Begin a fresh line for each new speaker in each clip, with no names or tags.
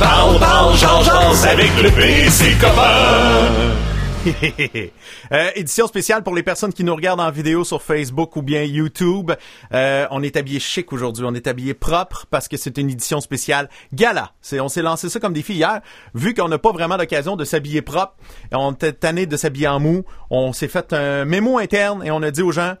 Parle, parle, change, avec le PC copain.
Euh, édition spéciale pour les personnes qui nous regardent en vidéo sur Facebook ou bien YouTube. Euh, on est habillé chic aujourd'hui, on est habillé propre parce que c'est une édition spéciale gala. C'est, on s'est lancé ça comme défi hier, vu qu'on n'a pas vraiment l'occasion de s'habiller propre. On était tanné de s'habiller en mou. On s'est fait un mémo interne et on a dit aux gens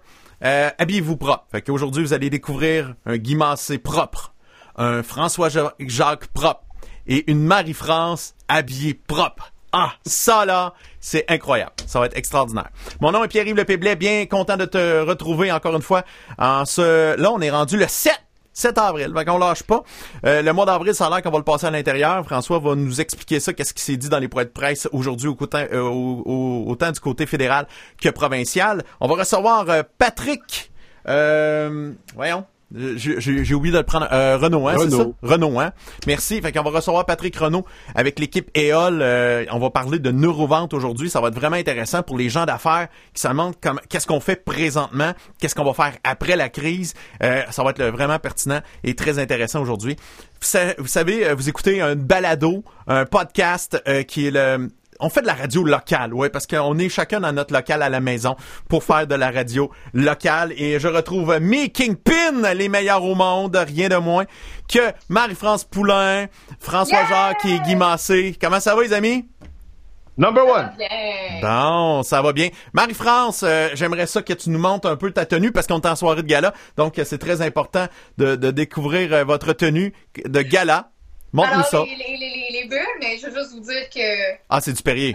euh, habillez-vous propre. Fait qu'aujourd'hui vous allez découvrir un Guy Massé propre, un François Jacques propre et une Marie-France habillée propre. Ah, ça là, c'est incroyable. Ça va être extraordinaire. Mon nom est Pierre-Yves Lepéblet, bien content de te retrouver encore une fois. En ce, là, on est rendu le 7 7 avril. Fait qu'on lâche pas. Euh, le mois d'avril, ça a qu'on va le passer à l'intérieur. François va nous expliquer ça, qu'est-ce qui s'est dit dans les points de presse aujourd'hui euh, autant, du côté fédéral que provincial. On va recevoir euh, Patrick. voyons. J'ai oublié de le prendre. Euh, Renault, hein, c'est ça? Renault, hein? Merci. Fait qu'on va recevoir Patrick Renault avec l'équipe EOL. Euh, on va parler de neurovente aujourd'hui. Ça va être vraiment intéressant pour les gens d'affaires qui se demandent qu'est-ce qu'on fait présentement, qu'est-ce qu'on va faire après la crise? Euh, ça va être vraiment pertinent et très intéressant aujourd'hui. Vous savez, vous écoutez un balado, un podcast qui est le on fait de la radio locale, ouais, parce qu'on est chacun dans notre local à la maison pour faire de la radio locale. Et je retrouve mes Kingpin, les meilleurs au monde, rien de moins que Marie-France Poulain, François Jacques et Guy Massé. Comment ça va, les amis?
Number one.
Bon, ça va bien. Marie-France, euh, j'aimerais ça que tu nous montres un peu ta tenue parce qu'on est en soirée de gala. Donc, c'est très important de, découvrir euh, votre tenue de gala.
Montre-nous ça. Les, les, les, bulles, mais je veux juste vous dire que.
Ah, c'est du Perrier.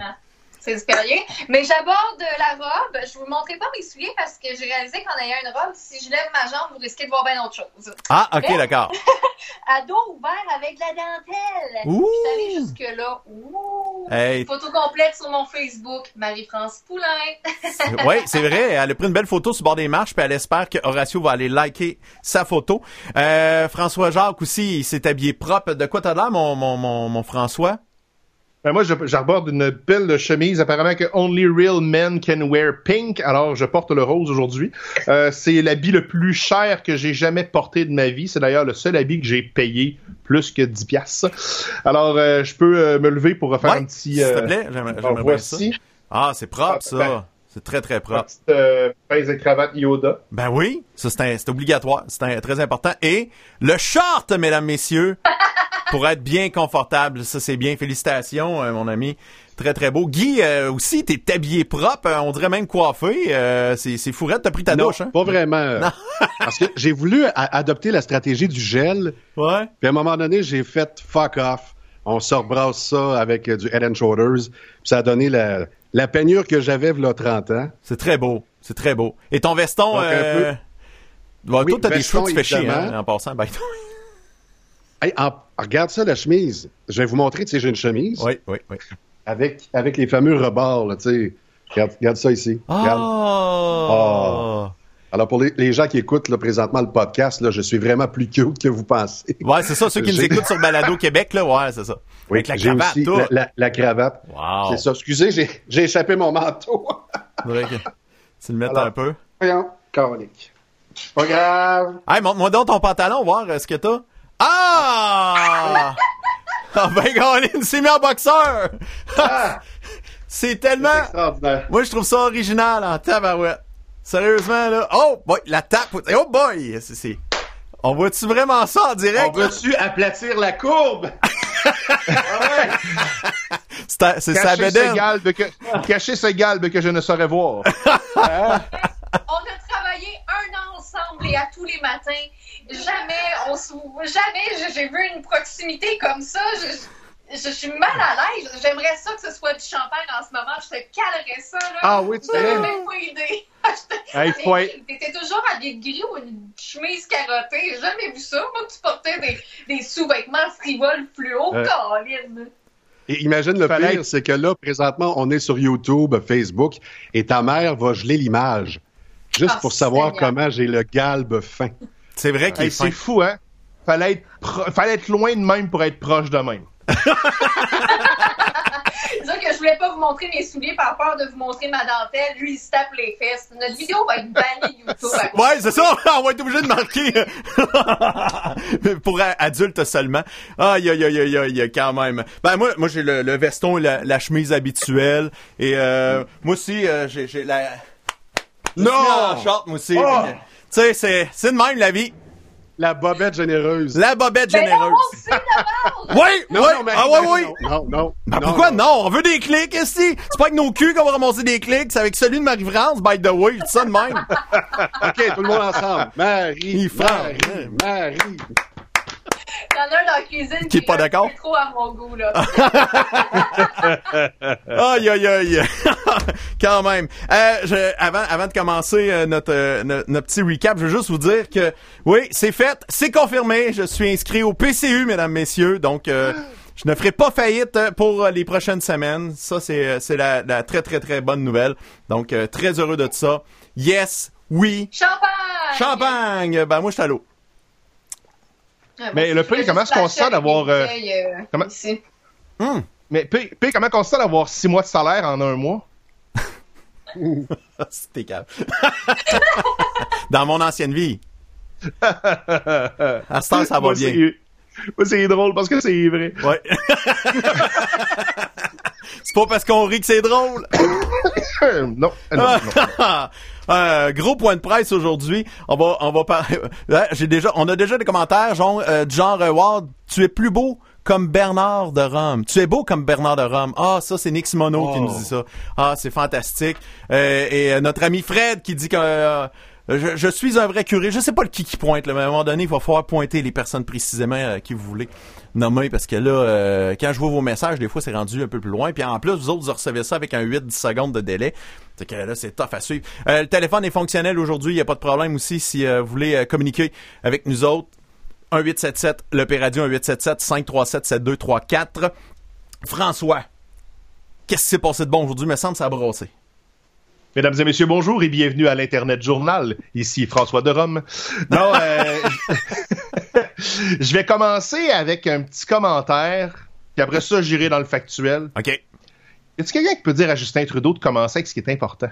C'est du Perrier. Mais j'aborde la robe. Je vous montrerai pas mes souliers parce que j'ai réalisé qu'en ayant une robe, si je lève ma jambe, vous risquez de voir bien autre chose.
Ah, ok, d'accord.
à dos ouvert avec de la dentelle. Ouh. Je suis allée jusque-là. Ouh. Hey. Photo complète sur mon Facebook, Marie-France Poulain.
oui, c'est vrai. Elle a pris une belle photo sur le bord des marches, puis elle espère que Horatio va aller liker sa photo. Euh, François Jacques aussi, il s'est habillé propre. De quoi t'as l'air, mon, mon, mon, mon François?
Ben moi, j'arborde une belle chemise. Apparemment que Only Real Men Can Wear Pink. Alors, je porte le rose aujourd'hui. Euh, c'est l'habit le plus cher que j'ai jamais porté de ma vie. C'est d'ailleurs le seul habit que j'ai payé plus que 10 piastres. Alors, euh, je peux euh, me lever pour refaire un petit...
s'il te plaît, j'aimerais voici. Ça. Ah, c'est propre, ça. Ben, c'est très, très propre.
Petite euh, et cravate Yoda.
Ben oui, ça c'est obligatoire. C'est très important. Et le short, mesdames, messieurs, pour être bien confortable. Ça, c'est bien. Félicitations, euh, mon ami. Très, très beau. Guy, euh, aussi, t'es habillé propre. Euh, on dirait même coiffé. c'est fourrette. T'as pris ta douche, hein?
pas vraiment. Parce que j'ai voulu adopter la stratégie du gel.
Ouais.
Puis à un moment donné, j'ai fait fuck off. On se rebrasse ça avec du Head and Shoulders. Puis ça a donné la, la peignure que j'avais a 30 ans.
C'est très beau. C'est très beau. Et ton veston... Donc, euh... Bon, toi, t'as des cheveux, tu fais chier, hein, en passant.
Hey, regarde ça, la chemise. Je vais vous montrer, tu sais, j'ai une chemise.
Oui, oui, oui.
Avec, avec les fameux rebords, là, tu sais. Regarde, regarde, ça ici. Regarde.
Oh.
Alors, pour les, gens qui écoutent là, présentement le podcast, là, je suis vraiment plus cute que vous pensez.
Ouais, c'est ça. Ceux qui nous écoutent sur Balado Québec, là, ouais, c'est ça.
Oui, avec la cravate, aussi La, la, cravate. Wow. C'est ça. Excusez, j'ai échappé mon manteau.
que tu le mettes un peu.
Voyons, colique. Pas grave.
Hey, montre-moi donc ton pantalon, voir ce que t'as? Ah! Ah ben, Colin, c'est mis en boxeur! Ah! c'est tellement... Moi, je trouve ça original en tabarouette. Sérieusement, là. Oh, boy, la tape. Oh, boy! C'est... On voit-tu vraiment ça en direct?
On voit-tu aplatir la courbe?
c'est c'est sa
galbe que, cacher ce galbe que je ne saurais voir.
Hein? On a travaillé un an ensemble et à tous les matins, jamais on jamais j'ai vu une proximité comme ça. Je, je, suis mal à l'aise. J'aimerais ça que ce soit du champagne en ce moment. Je te calerais ça. Là.
Ah oui, tu
sais. même pas idée.
hey,
T'étais toujours habillé de gris ou une chemise carottée. J'ai jamais vu ça. Moi, tu portais des, des sous-vêtements frivoles fluo. Euh.
Et imagine le pire, c'est que là, présentement, on est sur YouTube, Facebook, et ta mère va geler l'image. Juste ah, pour savoir comment j'ai le galbe fin.
C'est vrai qu'il est
C'est fou, hein? Fallait être, Fallait être loin de même pour être proche de même.
dire que je voulais pas vous montrer mes souliers par peur de vous montrer ma dentelle. Lui, il se tape les fesses. Notre vidéo va être bannie YouTube.
Ouais, c'est ça. On va être obligé de marquer pour adultes seulement. Aïe, aïe, aïe, aïe, aïe, quand même. Ben moi, moi j'ai le, veston et la, chemise habituelle. Et euh, moi aussi, euh, j'ai la.
Non.
short, moi aussi. Oh! Tu sais, c'est c'est de même la vie.
La bobette généreuse.
La bobette
mais
généreuse.
Non,
oui, oui. ah oui, oui.
Non, non.
Ben pourquoi non, On veut des clics, ici. C'est pas avec nos culs qu'on va ramasser des clics, c'est avec celui de Marie-France, by the way. C'est ça de même.
OK, tout le monde ensemble. Marie, Marie, Marie.
Il y en a un dans la cuisine
qui, est pas d'accord?
trop à mon goût, là.
aïe, aïe, aïe. Quand même. Euh, avant, avant de commencer euh, notre, euh, notre, petit recap, je veux juste vous dire que, oui, c'est fait, c'est confirmé. Je suis inscrit au PCU, mesdames, messieurs. Donc, je ne ferai pas faillite pour les prochaines semaines. Ça, c'est, c'est la, la, très, très, très bonne nouvelle. Donc, très heureux de ça. Yes, oui.
Champagne!
Champagne! Ben, moi, je suis à l'eau.
Mais le P, comment est-ce qu'on se sent d'avoir. Euh, comment... Hmm. Mais P, comment on se sent d'avoir six mois de salaire en un mois?
C'était calme. Dans mon ancienne vie. à ce temps, ça va bien.
C'est drôle parce que c'est vrai.
Ouais. c'est pas parce qu'on rit que c'est drôle.
non, non, non.
Euh, gros point de presse aujourd'hui. On va, on va parler. J'ai déjà, on a déjà des commentaires genre, euh, genre Ward, tu es plus beau comme Bernard de Rome. Tu es beau comme Bernard de Rome. Ah, ça, c'est Nick Simoneau qui nous dit ça. Ah, c'est fantastique. Euh, et notre ami Fred qui dit que je, suis un vrai curé. Je sais pas le qui qui pointe, mais à un moment donné, il va falloir pointer les personnes précisément euh, qui vous voulez nommer, parce que là, euh, quand je vois vos messages, des fois, c'est rendu un peu plus loin. Puis en plus, vous autres, vous recevez ça avec un 8-10 secondes de délai. C'est que là, c'est tough à suivre. Euh, le téléphone est fonctionnel aujourd'hui. Il n'y a pas de problème aussi si vous voulez communiquer avec nous autres. 1877, le Péradio 1877 537 7234. François, qu'est-ce qui s'est passé de bon aujourd'hui? Me semble ça a brossé.
Mesdames et messieurs, bonjour et bienvenue à l'Internet Journal. Ici François de Rome. Non, euh, je vais commencer avec un petit commentaire, puis après ça, j'irai dans le factuel.
OK. Y
a-t-il quelqu'un qui peut dire à Justin Trudeau de commencer avec ce qui est important?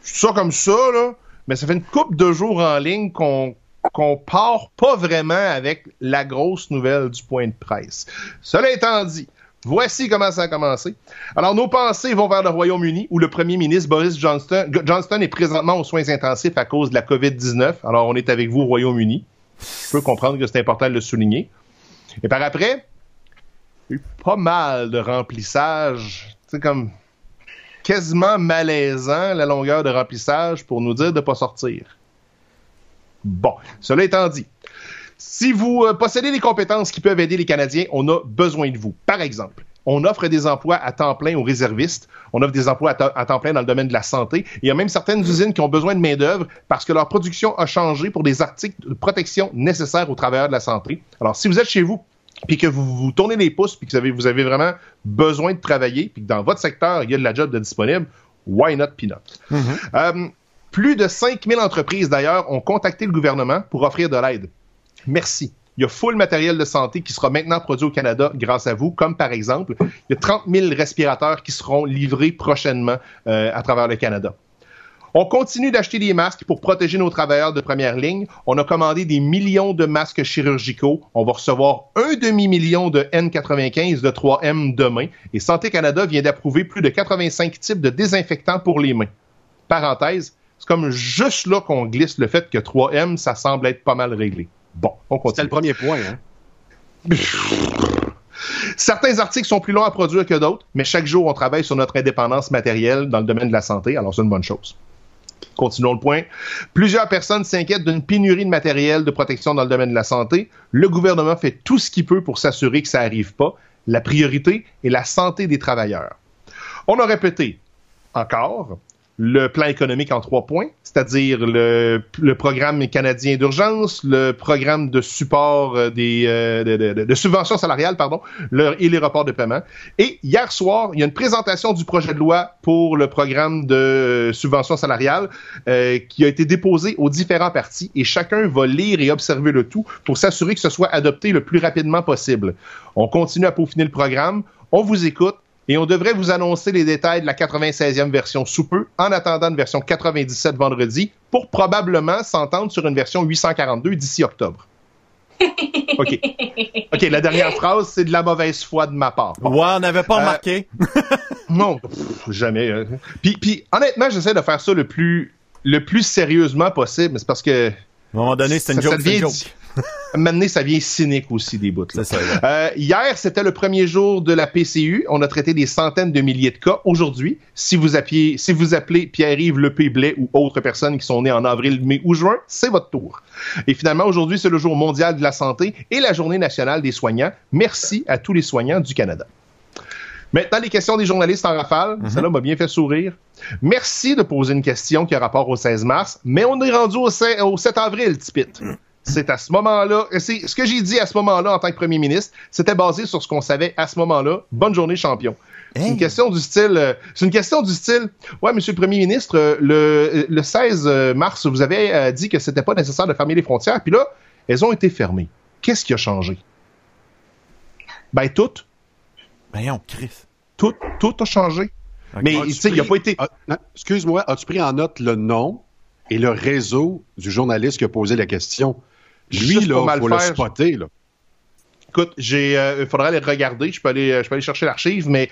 Ça comme ça, là, mais ça fait une couple de jours en ligne qu'on qu'on part pas vraiment avec la grosse nouvelle du point de presse. Cela étant dit, Voici comment ça a commencé. Alors, nos pensées vont vers le Royaume-Uni, où le premier ministre Boris Johnston est présentement aux soins intensifs à cause de la COVID-19. Alors, on est avec vous au Royaume-Uni. Je peux comprendre que c'est important de le souligner. Et par après, a eu pas mal de remplissage. C'est comme quasiment malaisant la longueur de remplissage pour nous dire de ne pas sortir. Bon, cela étant dit, si vous euh, possédez des compétences qui peuvent aider les Canadiens, on a besoin de vous. Par exemple, on offre des emplois à temps plein aux réservistes. On offre des emplois à, temps plein dans le domaine de la santé. Il y a même certaines usines qui ont besoin de main-d'œuvre parce que leur production a changé pour des articles de protection nécessaires aux travailleurs de la santé. Alors, si vous êtes chez vous puis que vous vous tournez les pouces puis que vous avez, vous avez vraiment besoin de travailler puis que dans votre secteur, il y a de la job de disponible, why not peanut? Euh, plus de 5000 entreprises, d'ailleurs, ont contacté le gouvernement pour offrir de l'aide. Merci. Il y a full matériel de santé qui sera maintenant produit au Canada grâce à vous, comme par exemple, il y a 30 000 respirateurs qui seront livrés prochainement euh, à travers le Canada. On continue d'acheter des masques pour protéger nos travailleurs de première ligne. On a commandé des millions de masques chirurgicaux. On va recevoir un demi-million de N95 de 3M demain. Et Santé Canada vient d'approuver plus de 85 types de désinfectants pour les mains. Parenthèse, c'est comme juste là qu'on glisse le fait que 3M, ça semble être pas mal réglé. Bon, on continue.
C'est le premier point. Hein?
Certains articles sont plus longs à produire que d'autres, mais chaque jour, on travaille sur notre indépendance matérielle dans le domaine de la santé, alors c'est une bonne chose. Continuons le point. Plusieurs personnes s'inquiètent d'une pénurie de matériel de protection dans le domaine de la santé. Le gouvernement fait tout ce qu'il peut pour s'assurer que ça n'arrive pas. La priorité est la santé des travailleurs. On a répété encore le plan économique en trois points, c'est-à-dire le, programme canadien d'urgence, le programme de support euh, des euh, de, subventions salariales, pardon, et les reports de paiement. Et hier soir, il y a une présentation du projet de loi pour le programme de subventions salariales euh, qui a été déposé aux différents partis et chacun va lire et observer le tout pour s'assurer que ce soit adopté le plus rapidement possible. On continue à peaufiner le programme, on vous écoute et on devrait vous annoncer les détails de la 96e version sous peu, en attendant une version 97 vendredi, pour probablement s'entendre sur une version 842 d'ici octobre. OK. OK, la dernière phrase, c'est de la mauvaise foi de ma part.
Ouais, on n'avait pas
Euh,
remarqué.
Non, pff, jamais. hein. Puis, puis honnêtement, j'essaie de faire ça le plus, le plus sérieusement possible, mais c'est parce que
À un moment donné, c'est une une joke.
Maintenant, ça vient cynique aussi des bouts. là.
Ça.
Euh, hier, c'était le premier jour de la PCU. On a traité des centaines de milliers de cas. Aujourd'hui, si vous appelez, si vous appelez Pierre-Yves Lepé Blais ou autres personnes qui sont nées en avril, mai ou juin, c'est votre tour. Et finalement, aujourd'hui, c'est le jour mondial de la santé et la journée nationale des soignants. Merci à tous les soignants du Canada. Maintenant, les questions des journalistes en rafale. Ça là m'a bien fait sourire. Merci de poser une question qui a rapport au 16 mars, mais on est rendu au 7, au 7 avril, Tipit. C'est à ce moment-là, c'est ce que j'ai dit à ce moment-là en tant que premier ministre, c'était basé sur ce qu'on savait à ce moment-là. Bonne journée, champion. C'est une question du style, euh, c'est une question du style. Ouais, Monsieur le Premier ministre, euh, le, le 16 mars, vous avez euh, dit que c'était pas nécessaire de fermer les frontières, puis là, elles ont été fermées. Qu'est-ce qui a changé? Ben tout,
Voyons, Chris.
tout, tout a changé. Mais tu sais, il a pas été.
Ah, non, Excuse-moi, as-tu pris en note le nom et le réseau du journaliste qui a posé la question? Lui, là,
mal
faut le
faire,
spotter, là.
Écoute, j'ai, euh, il faudra aller regarder. Je peux aller, euh, je peux aller chercher l'archive, mais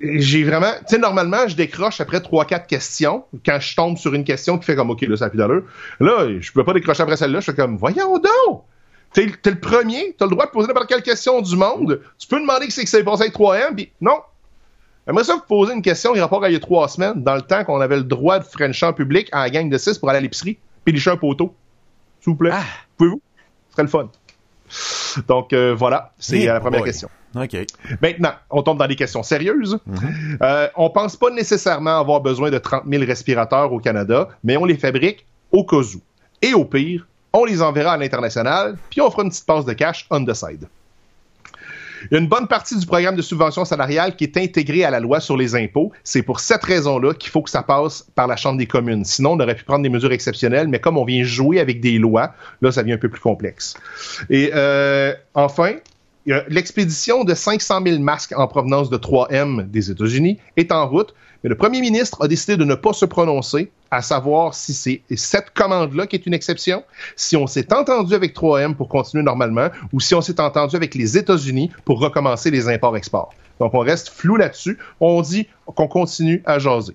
j'ai vraiment, tu sais, normalement, je décroche après trois, quatre questions quand je tombe sur une question qui fait comme, ok, là, ça a plus d'allure. Là, je peux pas décrocher après celle-là. Je fais comme, voyons donc! T'es, t'es le premier, t'as le droit de poser n'importe quelle question du monde. Tu peux demander que c'est que c'est passé avec 3M, puis non. J'aimerais ça vous poser une question qui rapport à il y a trois semaines, dans le temps qu'on avait le droit de French en public en gang de 6 pour aller à l'épicerie, puis licher un poteau. S'il vous plaît. Pouvez-vous? Serait le fun. Donc, euh, voilà, c'est euh, la première
boy.
question.
OK.
Maintenant, on tombe dans des questions sérieuses. Euh, on pense pas nécessairement avoir besoin de 30 000 respirateurs au Canada, mais on les fabrique au cas où. Et au pire, on les enverra à l'international, puis on fera une petite passe de cash on the side. Une bonne partie du programme de subvention salariale qui est intégré à la loi sur les impôts. C'est pour cette raison-là qu'il faut que ça passe par la Chambre des communes. Sinon, on aurait pu prendre des mesures exceptionnelles, mais comme on vient jouer avec des lois, là, ça devient un peu plus complexe. Et euh, enfin, l'expédition de 500 000 masques en provenance de 3M des États-Unis est en route, mais le premier ministre a décidé de ne pas se prononcer, à savoir si c'est cette commande-là qui est une exception, si on s'est entendu avec 3M pour continuer normalement, ou si on s'est entendu avec les États-Unis pour recommencer les imports-exports. Donc on reste flou là-dessus. On dit qu'on continue à jaser.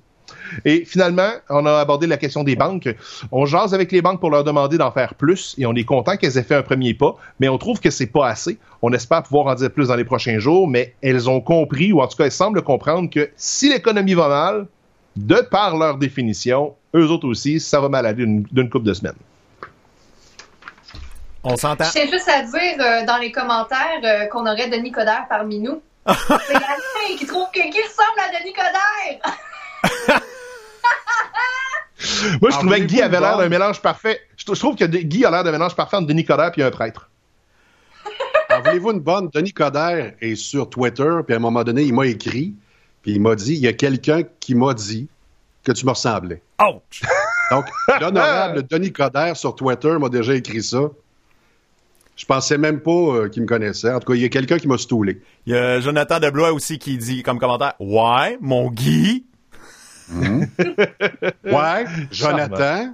Et finalement, on a abordé la question des banques. On jase avec les banques pour leur demander d'en faire plus et on est content qu'elles aient fait un premier pas, mais on trouve que c'est pas assez. On espère pouvoir en dire plus dans les prochains jours, mais elles ont compris, ou en tout cas elles semblent comprendre que si l'économie va mal, de par leur définition, eux autres aussi, ça va mal aller d'une d'une couple de semaines.
On s'entend.
Je tiens juste à dire euh, dans les commentaires euh, qu'on aurait Denis Coderre parmi nous. C'est Alain qui trouve que qui ressemble à Denis Coderre.
Moi, je
Ah,
trouvais que Guy avait l'air d'un mélange parfait. Je, je trouve que de- Guy a l'air d'un mélange parfait entre Denis Coderre et un prêtre.
Alors, voulez-vous une bonne? Denis Coderre est sur Twitter, puis à un moment donné, il m'a écrit, puis il m'a dit, il y a quelqu'un qui m'a dit que tu me ressemblais.
Ouch!
Donc, l'honorable Denis Coderre sur Twitter m'a déjà écrit ça. Je pensais même pas euh, qu'il me connaissait. En tout cas, il y a quelqu'un qui m'a stoulé.
Il y a Jonathan Deblois aussi qui dit comme commentaire Ouais, mon Guy.
Ouais, Jonathan,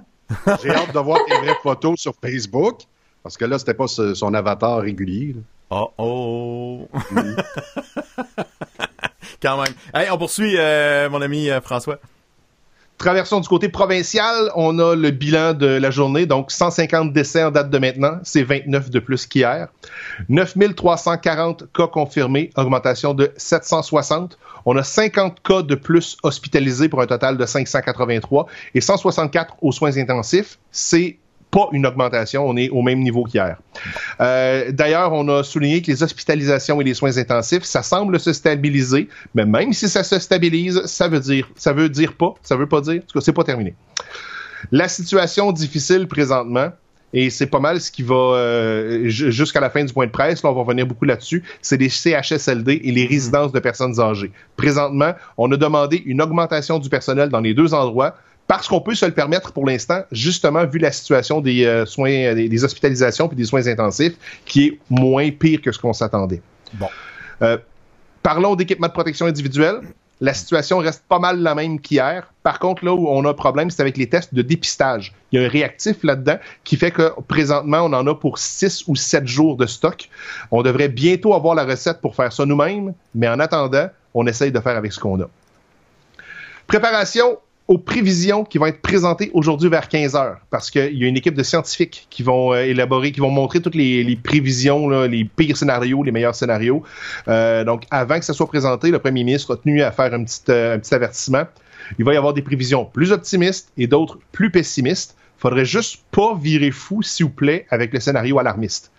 j'ai hâte de voir tes vraies photos sur Facebook. Parce que là, c'était pas ce- son avatar régulier. là.
Oh oh. Quand même. Hey, on poursuit, euh, mon ami euh, François.
Traversons du côté provincial, on a le bilan de la journée, donc 150 décès en date de maintenant, c'est 29 de plus qu'hier. 9340 cas confirmés, augmentation de 760. On a 50 cas de plus hospitalisés pour un total de 583 et 164 aux soins intensifs. C'est pas une augmentation, on est au même niveau qu'hier. Euh, D'ailleurs, on a souligné que les hospitalisations et les soins intensifs, ça semble se stabiliser, mais même si ça se stabilise, ça veut dire, ça veut dire pas, ça veut pas dire, en tout cas, c'est pas terminé. La situation difficile présentement, et c'est pas mal ce qui va euh, ju- jusqu'à la fin du point de presse, là on va revenir beaucoup là-dessus, c'est les CHSLD et les résidences de personnes âgées. Présentement, on a demandé une augmentation du personnel dans les deux endroits parce qu'on peut se le permettre pour l'instant, justement vu la situation des euh, soins, euh, des, des hospitalisations puis des soins intensifs, qui est moins pire que ce qu'on s'attendait.
Bon.
Euh, Parlons d'équipement de protection individuelle. La situation reste pas mal la même qu'hier. Par contre, là où on a un problème, c'est avec les tests de dépistage. Il y a un réactif là-dedans qui fait que présentement, on en a pour 6 ou 7 jours de stock. On devrait bientôt avoir la recette pour faire ça nous-mêmes, mais en attendant, on essaye de faire avec ce qu'on a. Préparation aux prévisions qui vont être présentées aujourd'hui vers 15 heures, parce qu'il y a une équipe de scientifiques qui vont euh, élaborer, qui vont montrer toutes les, prévisions, les pires scénarios, les meilleurs scénarios. Euh, donc, avant que ça soit présenté, le premier ministre a tenu à faire un petit, euh, avertissement. Il va y avoir des prévisions plus optimistes et d'autres plus pessimistes. Faudrait juste pas virer fou, s'il vous plaît, avec le scénario alarmiste.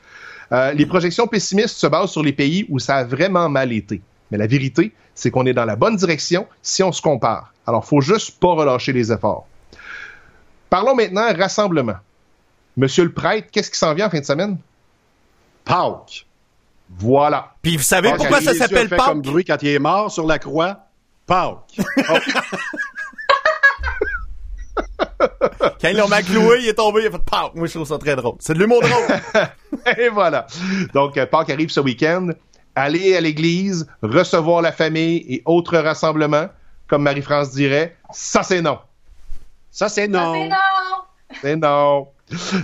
les projections pessimistes se basent sur les pays où ça a vraiment mal été. Mais la vérité, c'est qu'on est dans la bonne direction si on se compare. Alors, faut juste pas relâcher les efforts. Parlons maintenant rassemblement. Monsieur le prêtre, qu'est-ce qui s'en vient en fin de semaine?
Pâques.
Voilà.
Puis vous savez pourquoi ça s'appelle Pâques?
comme bruit quand il est mort sur la croix. Pâques.
Quand ils l'ont macloué, il est tombé, il a fait Pâques. Moi, je trouve ça très drôle. C'est de l'humour drôle.
Et voilà. Donc, euh, Pâques arrive ce week-end aller à l'église, recevoir la famille et autres rassemblements, comme Marie-France dirait, ça c'est non.
Ça c'est non.
c'est non.
C'est non.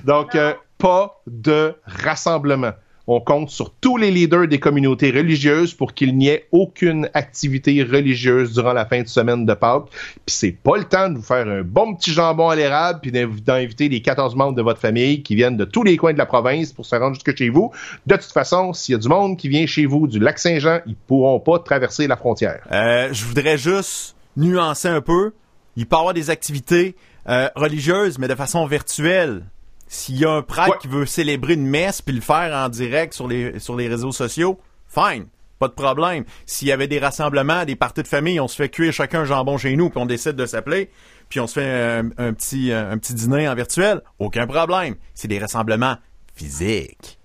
Donc, euh, pas de rassemblement. On compte sur tous les leaders des communautés religieuses pour qu'il n'y ait aucune activité religieuse durant la fin de semaine de Pâques. Puis c'est pas le temps de vous faire un bon petit jambon à l'érable puis d'inviter les 14 membres de votre famille qui viennent de tous les coins de la province pour se rendre jusque chez vous. De toute façon, s'il y a du monde qui vient chez vous du lac Saint-Jean, ils pourront pas traverser la frontière.
Euh, je voudrais juste nuancer un peu. Il peut y avoir des activités euh, religieuses, mais de façon virtuelle. S'il y a un prêtre qui veut célébrer une messe puis le faire en direct sur les, sur les réseaux sociaux, fine. Pas de problème. S'il y avait des rassemblements, des parties de famille, on se fait cuire chacun un jambon chez nous, puis on décide de s'appeler, puis on se fait un, petit, un petit dîner en virtuel, aucun problème. C'est des rassemblements physiques.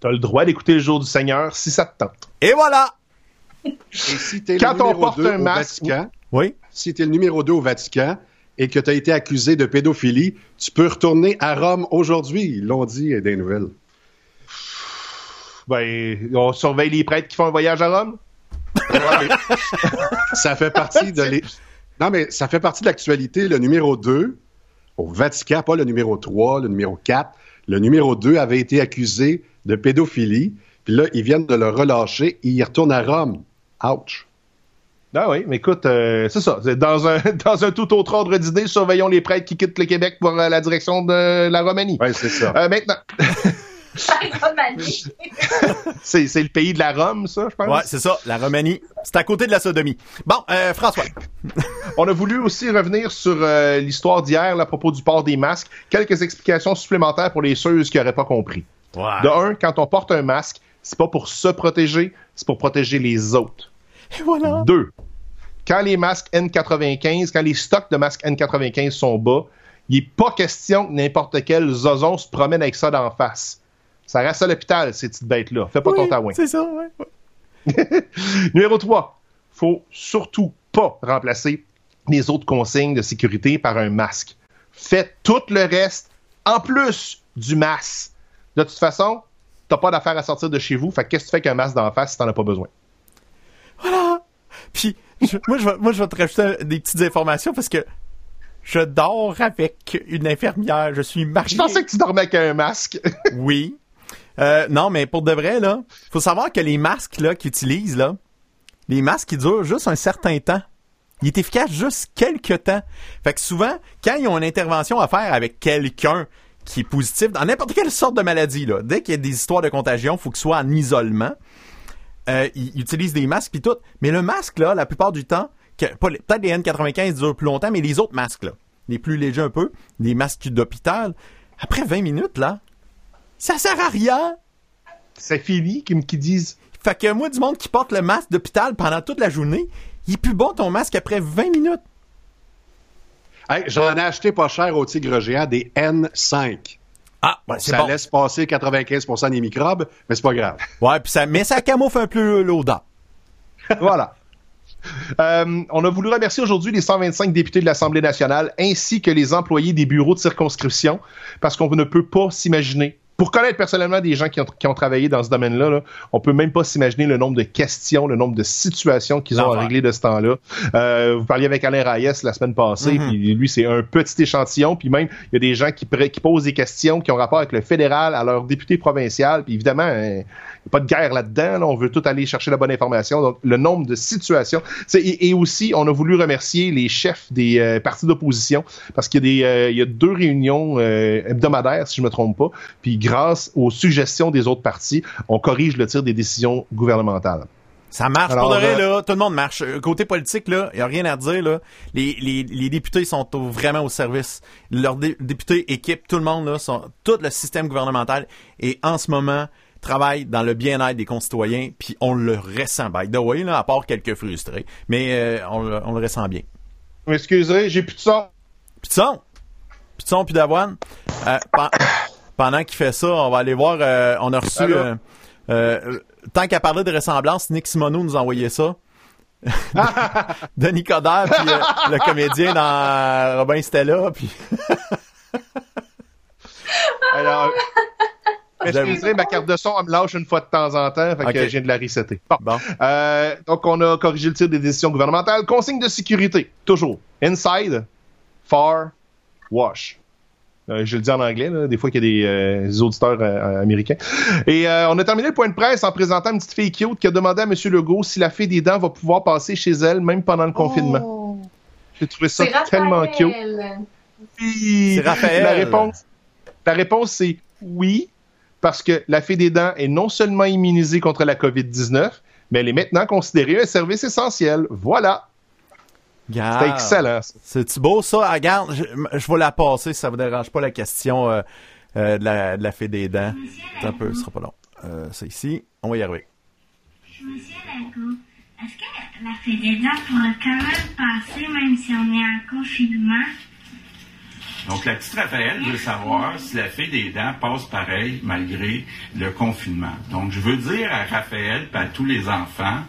T'as le droit d'écouter le jour du Seigneur si ça te tente.
Et voilà!
Et si t'es Quand on porte un masque, Vatican,
oui?
si t'es le numéro 2 au Vatican, et que tu as été accusé de pédophilie, tu peux retourner à Rome aujourd'hui. Ils l'ont dit a des nouvelles.
Ben, on surveille les prêtres qui font un voyage à Rome?
ça fait partie de les... Non, mais ça fait partie de l'actualité. Le numéro 2, au Vatican, pas le numéro 3, le numéro 4. Le numéro 2 avait été accusé de pédophilie. Puis là, ils viennent de le relâcher et il retourne à Rome. Ouch.
Ah oui, mais écoute, euh, c'est ça. Dans un, dans un tout autre ordre d'idée, surveillons les prêtres qui quittent le Québec pour euh, la direction de la Roumanie.
Oui, c'est ça.
Euh, maintenant. c'est, c'est le pays de la Rome, ça, je pense?
Ouais, c'est ça, la Roumanie. C'est à côté de la sodomie. Bon, François.
On a voulu aussi revenir sur l'histoire d'hier à propos du port des masques. Quelques explications supplémentaires pour les ceux qui n'auraient pas compris. De un, quand on porte un masque, c'est pas pour se protéger, c'est pour protéger les autres.
Et voilà.
Deux, quand les masques N95, quand les stocks de masques N95 sont bas, il n'est pas question que n'importe quel zozon se promène avec ça d'en face. Ça reste à l'hôpital, ces petites bêtes-là. Fais pas ton taouin.
C'est ça, ouais.
Numéro 3. Faut surtout pas remplacer les autres consignes de sécurité par un masque. Faites tout le reste en plus du masque. De toute façon, t'as pas d'affaire à sortir de chez vous. Fait qu'est-ce que tu fais qu'un masque d'en face si t'en as pas besoin?
Voilà. Puis moi, je vais, moi, je vais te rajouter des petites informations parce que je dors avec une infirmière. Je suis marié.
Je pensais que tu dormais avec un masque.
oui. Euh, non, mais pour de vrai, là, faut savoir que les masques là qu'ils utilisent, là, les masques, ils durent juste un certain temps. Il est efficace juste quelques temps. Fait que souvent, quand ils ont une intervention à faire avec quelqu'un qui est positif dans n'importe quelle sorte de maladie, là, dès qu'il y a des histoires de contagion, faut qu'il soit en isolement euh, ils utilisent des masques puis tout. Mais le masque, là, la plupart du temps, peut-être les N95 durent plus longtemps, mais les autres masques, là, les plus légers un peu, les masques d'hôpital, après 20 minutes, là, ça sert à rien.
C'est fini, qui me disent.
Fait que moi, du monde qui porte le masque d'hôpital pendant toute la journée, il est plus bon ton masque après 20 minutes.
Hey, J'en ai acheté pas cher au tigre géant des N5.
Ah,
ça laisse passer 95% des microbes, mais c'est pas grave.
Ouais, puis ça, mais ça camoufle un peu l'odeur.
voilà. Euh, on a voulu remercier aujourd'hui les 125 députés de l'Assemblée nationale ainsi que les employés des bureaux de circonscription parce qu'on ne peut pas s'imaginer pour connaître personnellement des gens qui ont, qui ont travaillé dans ce domaine-là, là, on peut même pas s'imaginer le nombre de questions, le nombre de situations qu'ils ont à régler de ce temps-là. Euh, vous parliez avec Alain Reyes la semaine passée,
Mhm.
puis lui, c'est un petit échantillon, puis même, il y a des gens qui, posent des questions qui ont rapport avec le fédéral, à leur député provincial, puis évidemment, n'y a pas de guerre là-dedans, là, on veut tout aller chercher la bonne information, donc le nombre de situations. Et, et aussi, on a voulu remercier les chefs des euh, partis d'opposition, parce qu'il y, a des, euh, il y a deux réunions euh, hebdomadaires, si je me trompe pas, puis grâce aux suggestions des autres partis, on corrige le tir des décisions gouvernementales.
Ça marche.
Alors,
pour de vrai,
euh,
là, tout le monde marche. Côté politique, là, il n'y a rien à dire. Là. Les, les, les députés sont au- vraiment au service. Leurs dé- députés, équipe, tout le monde, là, sont, tout le système gouvernemental et en ce moment travaille dans le bien-être des concitoyens, puis on le ressent. By the way, là, à part quelques frustrés. Mais euh, on, le- on le ressent bien.
Excusez, j'ai plus de son.
Puis de son? Puis de son, puis d'avoine? Euh, pen- pendant qu'il fait ça, on va aller voir. euh, on a reçu. Tant qu'à parler de ressemblance, Nick Simoneau nous a envoyé ça. Denis Coderre, puis le comédien dans Robin Stella, puis
Alors,
J'avoue.
excusez, ma carte de son, elle me lâche une fois de temps en temps, fait
Ok.
que je viens de la resetter. Bon.
bon.
Euh, donc, on a corrigé le tir des décisions gouvernementales. Consigne de sécurité, toujours. Inside, far, wash. Euh, je le dis en anglais, là, des fois qu'il y a des, euh, des auditeurs euh, américains. Et euh, on a terminé le point de presse en présentant une petite fille cute qui a demandé à M. Legault si la fée des dents va pouvoir passer chez elle, même pendant le confinement.
Oh.
J'ai trouvé ça
Raphaël.
tellement cute. Oui.
C'est Raphaël.
La réponse, la réponse c'est oui, parce que la fée des dents est non seulement immunisée contre la COVID-19, mais elle est maintenant considérée un service essentiel. Voilà.
Garde.
C'était excellent. ça.
C'est-tu beau, ça? Ah, Regarde, je, je vais la passer si ça vous dérange pas la question euh, euh, de, la, de la fée des dents. Un peu, ce sera pas long. Euh, c'est ici. On va y arriver.
Monsieur Legault, est-ce que la fédération pourrait quand même passer même si on est en confinement?
Donc, la petite Raphaël veut savoir si la fée des dents passe pareil malgré le confinement. Donc, je veux dire à Raphaël et à tous les enfants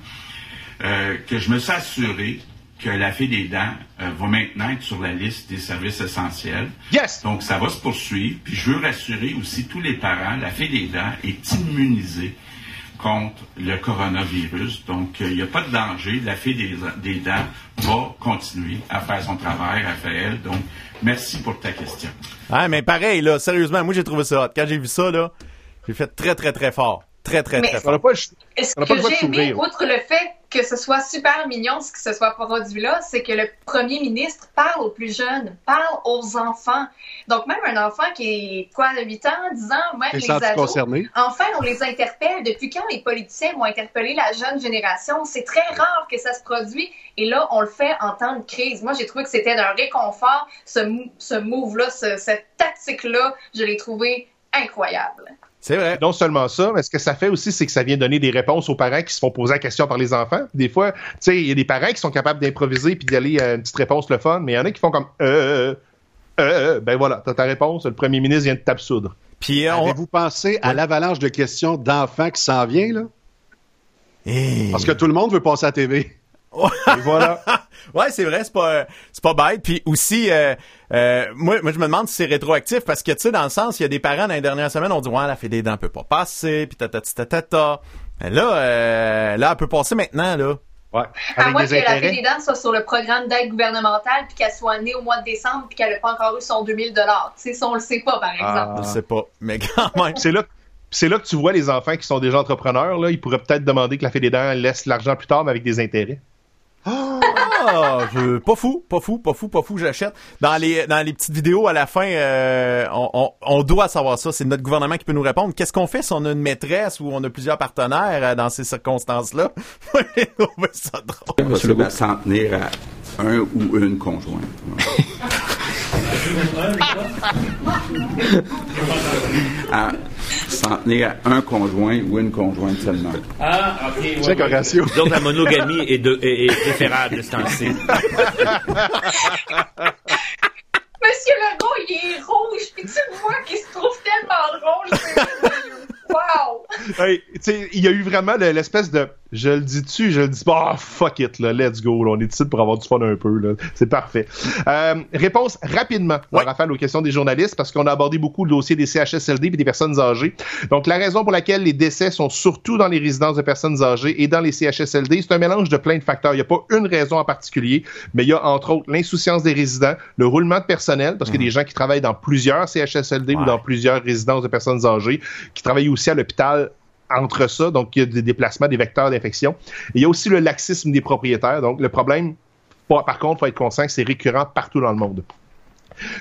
euh, que je me suis assuré que la fée des dents euh, va maintenant être sur la liste des services essentiels.
Yes!
Donc, ça va se poursuivre. Puis, je veux rassurer aussi tous les parents, la fée des dents est immunisée contre le coronavirus. Donc, euh, il n'y a pas de danger. La fée des, des dents va continuer à faire son travail, Raphaël. Donc, merci pour ta question.
Ah, mais pareil, là, sérieusement, moi j'ai trouvé ça hot. Quand j'ai vu ça, là, j'ai fait très, très, très fort. Très, très,
Mais-
très fort.
Est-ce que j'ai aimé, outre le fait que ce soit super mignon, ce que ce soit produit-là, c'est que le premier ministre parle aux plus jeunes, parle aux enfants. Donc, même un enfant qui est, quoi, de 8 ans, 10 ans, même les ados, enfin, on les interpelle. Depuis quand les politiciens vont interpeller la jeune génération? C'est très rare que ça se produit. Et là, on le fait en temps de crise. Moi, j'ai trouvé que c'était d'un réconfort, ce, ce move-là, ce- cette tactique-là. Je l'ai trouvé incroyable.
C'est vrai.
non seulement ça, mais ce que ça fait aussi, c'est que ça vient donner des réponses aux parents qui se font poser la question par les enfants. Des fois, tu sais, il y a des parents qui sont capables d'improviser puis d'y aller à une petite réponse le fun, mais il y en a qui font comme euh, euh, euh, ben voilà, t'as ta réponse, le premier ministre vient de t'absoudre.
Puis, euh, on...
Avez-vous pensé à l'avalanche de questions d'enfants qui s'en vient, là?
Hey.
Parce que tout le monde veut passer à la TV.
Et voilà.
Ouais, c'est vrai, c'est pas c'est pas bête. Puis aussi, euh, euh, moi, moi, je me demande si c'est rétroactif parce que tu sais, dans le sens, il y a des parents dans les dernières semaines, on dit ouais, la fée des dents peut pas passer, puis tatati tatata. Mais Là, euh, là, elle peut passer maintenant, là.
Ouais.
À
Avec
moins
des
que la fée des dents soit sur le programme d'aide gouvernementale puis qu'elle soit née au mois de décembre puis qu'elle n'a pas encore eu son 2000 dollars. Tu sais, ça, on le sait pas, par exemple.
Je sais pas, mais quand même.
C'est là, c'est là que tu vois les enfants qui sont déjà entrepreneurs. Là, ils pourraient peut-être demander que la fée des dents laisse l'argent plus tard, mais avec des intérêts.
Ah, je- pas fou, pas fou, pas fou, pas fou, j'achète. Dans les dans les petites vidéos à la fin, euh, on, on, on doit savoir ça. C'est notre gouvernement qui peut nous répondre. Qu'est-ce qu'on fait si on a une maîtresse ou on a plusieurs partenaires euh, dans ces circonstances-là? J'ai trouvé ça drôle.
S'en tenir à un ou une conjointe. à s'en tenir à un conjoint ou une conjointe seulement.
Ah, ok. ouais,
Check
ouais.
Horatio.
Donc la monogamie est, de, est, est préférable de ce temps-ci.
Monsieur Legault, il est rouge puis tu le vois qu'il se trouve tellement drôle. Wow!
Hey, tu sais, il y a eu vraiment le- l'espèce de Je le dis-tu, je le dis pas. Ah, fuck it, là, let's go. là. on est ici pour avoir du fun un peu. là. C'est parfait. Euh, réponse rapidement. Raphaël, aux questions des journalistes, parce qu'on a abordé beaucoup le dossier des CHSLD et des personnes âgées. Donc, la raison pour laquelle les décès sont surtout dans les résidences de personnes âgées et dans les CHSLD, c'est un mélange de plein de facteurs. Il n'y a pas une raison en particulier, mais il y a entre autres l'insouciance des résidents, le roulement de personnel, parce qu'il y a des gens qui travaillent dans plusieurs CHSLD ou dans plusieurs résidences de personnes âgées, qui travaillent aussi à l'hôpital entre ça, donc il y a des déplacements, des vecteurs d'infection. Il y a aussi le laxisme des propriétaires. Donc le problème, par contre, il faut être conscient que c'est récurrent partout dans le monde.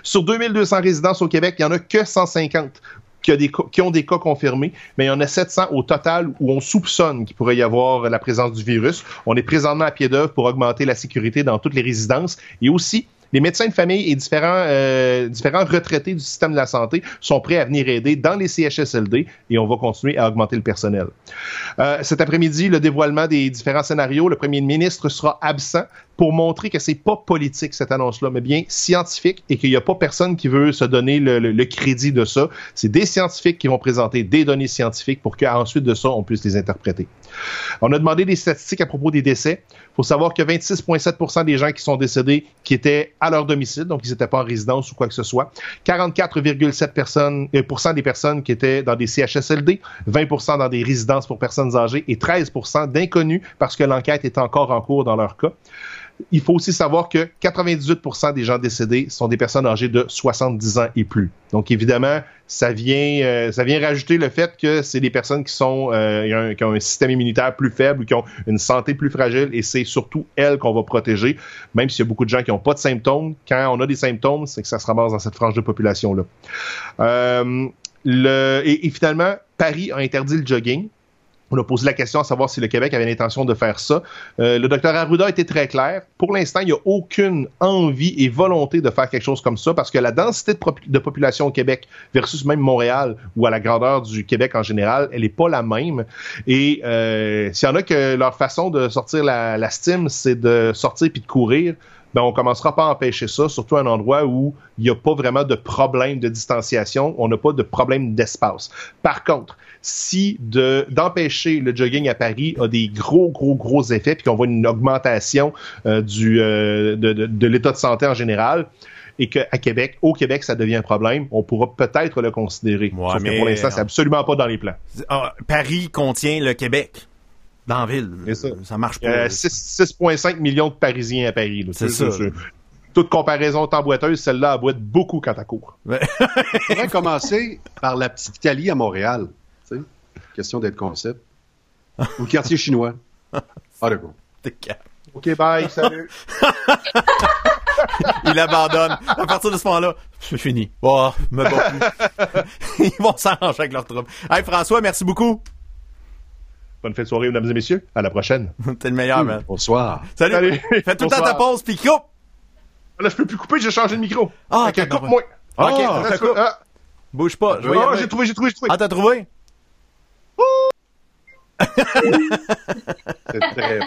Sur 2200 résidences au Québec, il n'y en a que 150 qui, qui ont des cas confirmés, mais il y en a 700 au total où on soupçonne qu'il pourrait y avoir la présence du virus. On est présentement à pied d'œuvre pour augmenter la sécurité dans toutes les résidences et aussi les médecins de famille et différents, euh, différents retraités du système de la santé sont prêts à venir aider dans les CHSLD et on va continuer à augmenter le personnel. Euh, cet après-midi, le dévoilement des différents scénarios, le premier ministre sera absent pour montrer que c'est pas politique cette annonce-là, mais bien scientifique et qu'il n'y a pas personne qui veut se donner le crédit de ça. C'est des scientifiques qui vont présenter des données scientifiques pour qu'ensuite de ça, on puisse les interpréter. On a demandé des statistiques à propos des décès. Il faut savoir que 26,7 des gens qui sont décédés qui étaient à leur domicile, donc ils n'étaient pas en résidence ou quoi que ce soit. 44,7 personnes, euh, des personnes qui étaient dans des CHSLD, 20% dans des résidences pour personnes âgées et 13% d'inconnus parce que l'enquête est encore en cours dans leur cas. Il faut aussi savoir que 98% des gens décédés sont des personnes âgées de 70 ans et plus. Donc évidemment, ça vient, euh, ça vient rajouter le fait que c'est des personnes qui sont euh, qui ont un système immunitaire plus faible ou qui ont une santé plus fragile et c'est surtout elles qu'on va protéger. Même s'il y a beaucoup de gens qui n'ont pas de symptômes, quand on a des symptômes, c'est que ça se ramasse dans cette frange de population là. Euh, et finalement, Paris a interdit le jogging. On a posé la question à savoir si le Québec avait l'intention de faire ça. Euh, le docteur Arruda a été très clair. Pour l'instant, il n'y a aucune envie et volonté de faire quelque chose comme ça parce que la densité de, population au Québec versus même Montréal ou à la grandeur du Québec en général, elle n'est pas la même. Et euh, s'il y en a que leur façon de sortir la, la stime, c'est de sortir puis de courir, ben on commencera pas à empêcher ça, surtout à un endroit où il n'y a pas vraiment de problème de distanciation, on n'a pas de problème d'espace. Par contre, si de d'empêcher le jogging à Paris a des gros, gros, gros effets, puis qu'on voit une augmentation euh, du euh, de, de, de l'état de santé en général, et qu'à Québec, au Québec, ça devient un problème, on pourra peut-être le considérer.
Ouais,
Sauf que
mais-
pour l'instant, c'est absolument pas dans les plans.
Ah, Paris contient le Québec. Dans la ville.
C'est ça.
Ça marche pas.
a 6 6,5 millions de Parisiens à Paris.
C'est ça.
Toute comparaison tant boiteuse, celle-là elle boite beaucoup quand elle court.
On pourrait commencer par la petite Italie à Montréal. Question d'être concept. Ou quartier chinois. Ah,
calme.
OK, bye, salut.
Il abandonne. À partir de ce moment-là, c'est fini. Oh, me bats plus. Ils vont s'arranger avec leurs troupes. Hey, François, merci beaucoup.
Bonne fin de soirée, mesdames et messieurs. À la prochaine.
T'es le meilleur, man.
Bonsoir.
Salut.
Salut.
Fais tout le temps ta pause, puis coupe.
Là, je peux plus couper, j'ai changé de micro.
Ah,
Ok, coupe-moi.
Ah, ok,
Ah,
ça coupe.
ah,
Bouge pas.
Ah, j'ai trouvé, j'ai trouvé, j'ai trouvé.
Ah, t'as trouvé?
C'est très...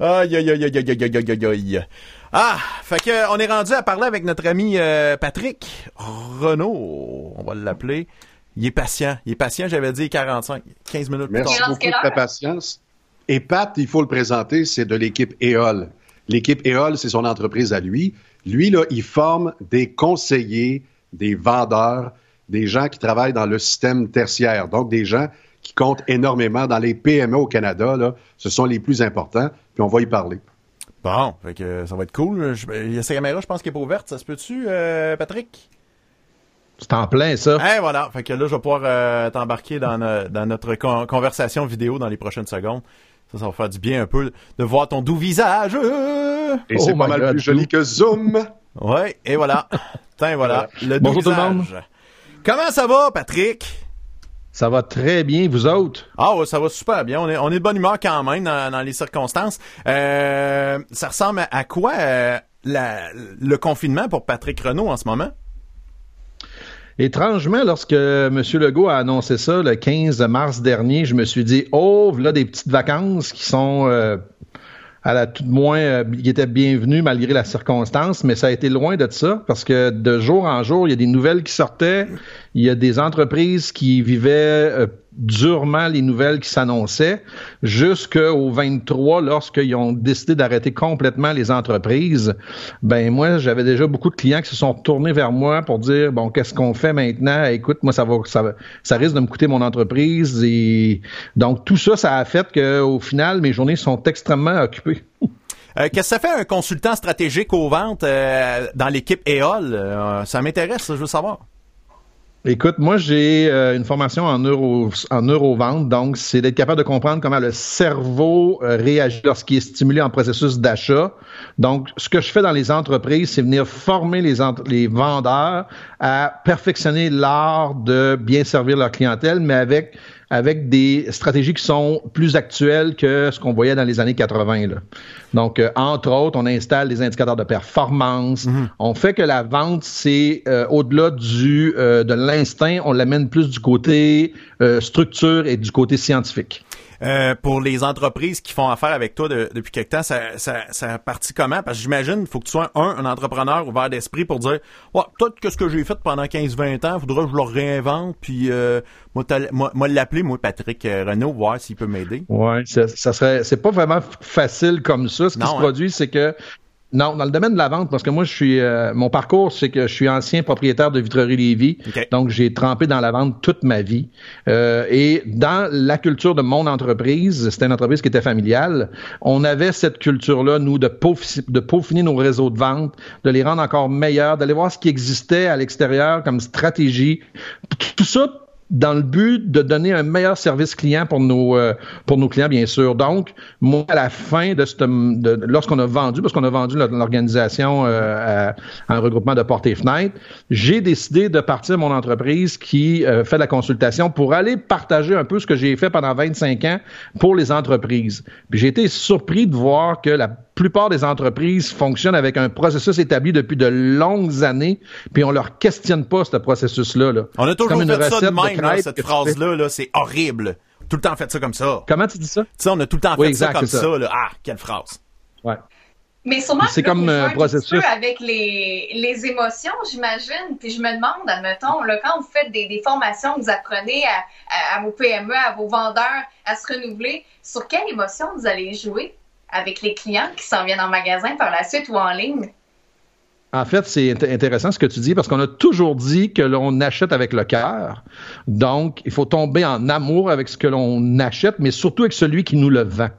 Aïe, aïe, aïe, aïe, aïe, aïe, aïe, aïe, aïe. Ah, fait que on est rendu à parler avec notre ami euh, Patrick Renaud. On va l'appeler. Il est patient. Il est patient, j'avais dit 45. 15 minutes plus
Merci.
Quelle
beaucoup de
heure?
ta patience. Et Pat, il faut le présenter, c'est de l'équipe EOL. L'équipe EOL, c'est son entreprise à lui. Lui, là, il forme des conseillers, des vendeurs, des gens qui travaillent dans le système tertiaire. Donc, des gens qui comptent énormément dans les PME au Canada. Là, ce sont les plus importants. Puis on va y parler.
Bon, fait que ça va être cool. Je- Il y a sa caméra, je pense qu'elle est pas ouverte. Ça se peut-tu, euh, Patrick?
C'est en plein, ça.
Eh voilà. Fait que là, je vais pouvoir euh, t'embarquer dans, no- dans notre con- conversation vidéo dans les prochaines secondes. Ça, ça va faire du bien un peu de voir ton doux visage.
Et
Oh
c'est pas mal
God,
plus joli que Zoom.
Ouais, et voilà. Tiens, voilà. Le doux
Bonjour tout le monde.
visage. Comment ça va, Patrick?
Ça va très bien, vous autres?
Ah ouais, ça va super bien. On est, on est de bonne humeur quand même dans, dans les circonstances. Euh, ça ressemble à, à quoi euh, la- le confinement pour Patrick Renault en ce moment?
Étrangement, lorsque M. Legault a annoncé ça le 15 mars dernier, je me suis dit, oh, là des petites vacances qui sont euh, à la toute moins, euh, qui étaient bienvenues malgré la circonstance, mais ça a été loin de ça parce que de jour en jour, il y a des nouvelles qui sortaient, Il y a des entreprises qui vivaient euh, durement les nouvelles qui s'annonçaient jusqu'au 23 lorsqu'ils ont décidé d'arrêter complètement les entreprises. Ben moi, j'avais déjà beaucoup de clients qui se sont tournés vers moi pour dire bon, qu'est-ce qu'on fait maintenant? Écoute, moi ça va ça, ça risque de me coûter mon entreprise et donc tout ça ça a fait que au final mes journées sont extrêmement occupées.
Euh, Qu'est-ce que ça fait un consultant stratégique aux ventes euh, dans l'équipe EOL? Ça m'intéresse, je veux savoir.
Écoute, moi j'ai euh, une formation en neuro en neurovente, donc c'est d'être capable de comprendre comment le cerveau euh, réagit lorsqu'il est stimulé en processus d'achat. Donc, ce que je fais dans les entreprises, c'est venir former les, les vendeurs à perfectionner l'art de bien servir leur clientèle, mais avec avec des stratégies qui sont plus actuelles que ce qu'on voyait dans les années 80. Là. Donc, euh, entre autres, on installe des indicateurs de performance. On fait que la vente, c'est euh, au-delà du euh, de l'instinct, on l'amène plus du côté euh, structure et du côté scientifique.
Euh, pour les entreprises qui font affaire avec toi de- depuis quelque temps, ça, ça, ça a parti comment? Parce que j'imagine il faut que tu sois, un, un entrepreneur ouvert d'esprit pour dire Ouais, que ce que j'ai fait pendant 15-20 ans, faudrait que je le réinvente, puis euh, moi, moi, moi l'appeler, moi, Patrick euh, Renault, voir s'il peut m'aider.
Ouais, ça, ça serait, c'est pas vraiment facile comme ça. Ce qui
Non,
se
hein.
produit, c'est que non, dans le domaine de la vente, parce que moi, je suis, euh, mon parcours, c'est que je suis ancien propriétaire de Vitrerie Lévis, donc j'ai trempé dans la vente toute ma vie. Euh, et dans la culture de mon entreprise, c'était une entreprise qui était familiale. On avait cette culture-là, nous, de, de peaufiner nos réseaux de vente, de les rendre encore meilleurs, d'aller voir ce qui existait à l'extérieur comme stratégie. Tout ça dans le but de donner un meilleur service client pour nos euh, pour nos clients bien sûr. Donc moi à la fin de, cette, de lorsqu'on a vendu parce qu'on a vendu l'organisation euh, à, à un regroupement de portes et fenêtres, j'ai décidé de partir mon entreprise qui euh, fait de la consultation pour aller partager un peu ce que j'ai fait pendant 25 ans pour les entreprises. Puis j'ai été surpris de voir que la plupart des entreprises fonctionnent avec un processus établi depuis de longues années, puis on leur questionne pas ce processus-là. Là.
On a toujours
comme une
fait ça de
recette
même, là, cette phrase-là, là, c'est horrible. Tout le temps fait ça comme ça.
Comment tu dis ça?
Tu sais, on a tout le temps fait
Oui,
ça comme ça.
ça.
là. Ah, quelle phrase.
Ouais.
Mais sûrement
C'est comme un
petit
processus.
peu avec les, les émotions, j'imagine. Puis je me demande, admettons, là, quand vous faites des, des formations, vous apprenez à, à, à vos PME, à vos vendeurs à se renouveler, sur quelle émotion vous allez jouer? Avec les clients qui s'en viennent en magasin par la suite ou en ligne?
En fait, c'est int- intéressant ce que tu dis parce qu'on a toujours dit que l'on achète avec le cœur. Donc, il faut tomber en amour avec ce que l'on achète, mais surtout avec celui qui nous le vend.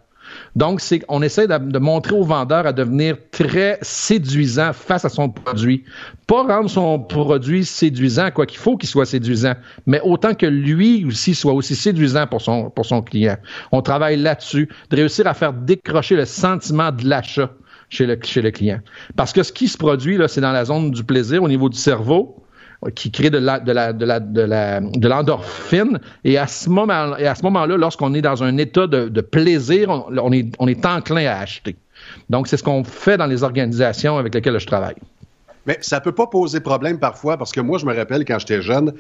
Donc, c'est on essaie de, de montrer au vendeur à devenir très séduisant face à son produit. Pas rendre son produit séduisant, quoi qu'il faut qu'il soit séduisant, mais autant que lui aussi soit aussi séduisant pour son, pour son client. On travaille là-dessus, de réussir à faire décrocher le sentiment de l'achat chez le, chez le client. Parce que ce qui se produit, là, c'est dans la zone du plaisir au niveau du cerveau qui crée de la de la de la de la de l'endorphine. Et à ce moment et à ce moment-là lorsqu'on est dans un état de, de plaisir on, on est on est enclin à acheter. Donc c'est ce qu'on fait dans les organisations avec lesquelles je travaille.
Mais ça peut pas poser problème parfois parce que moi, je me rappelle quand j'étais jeune,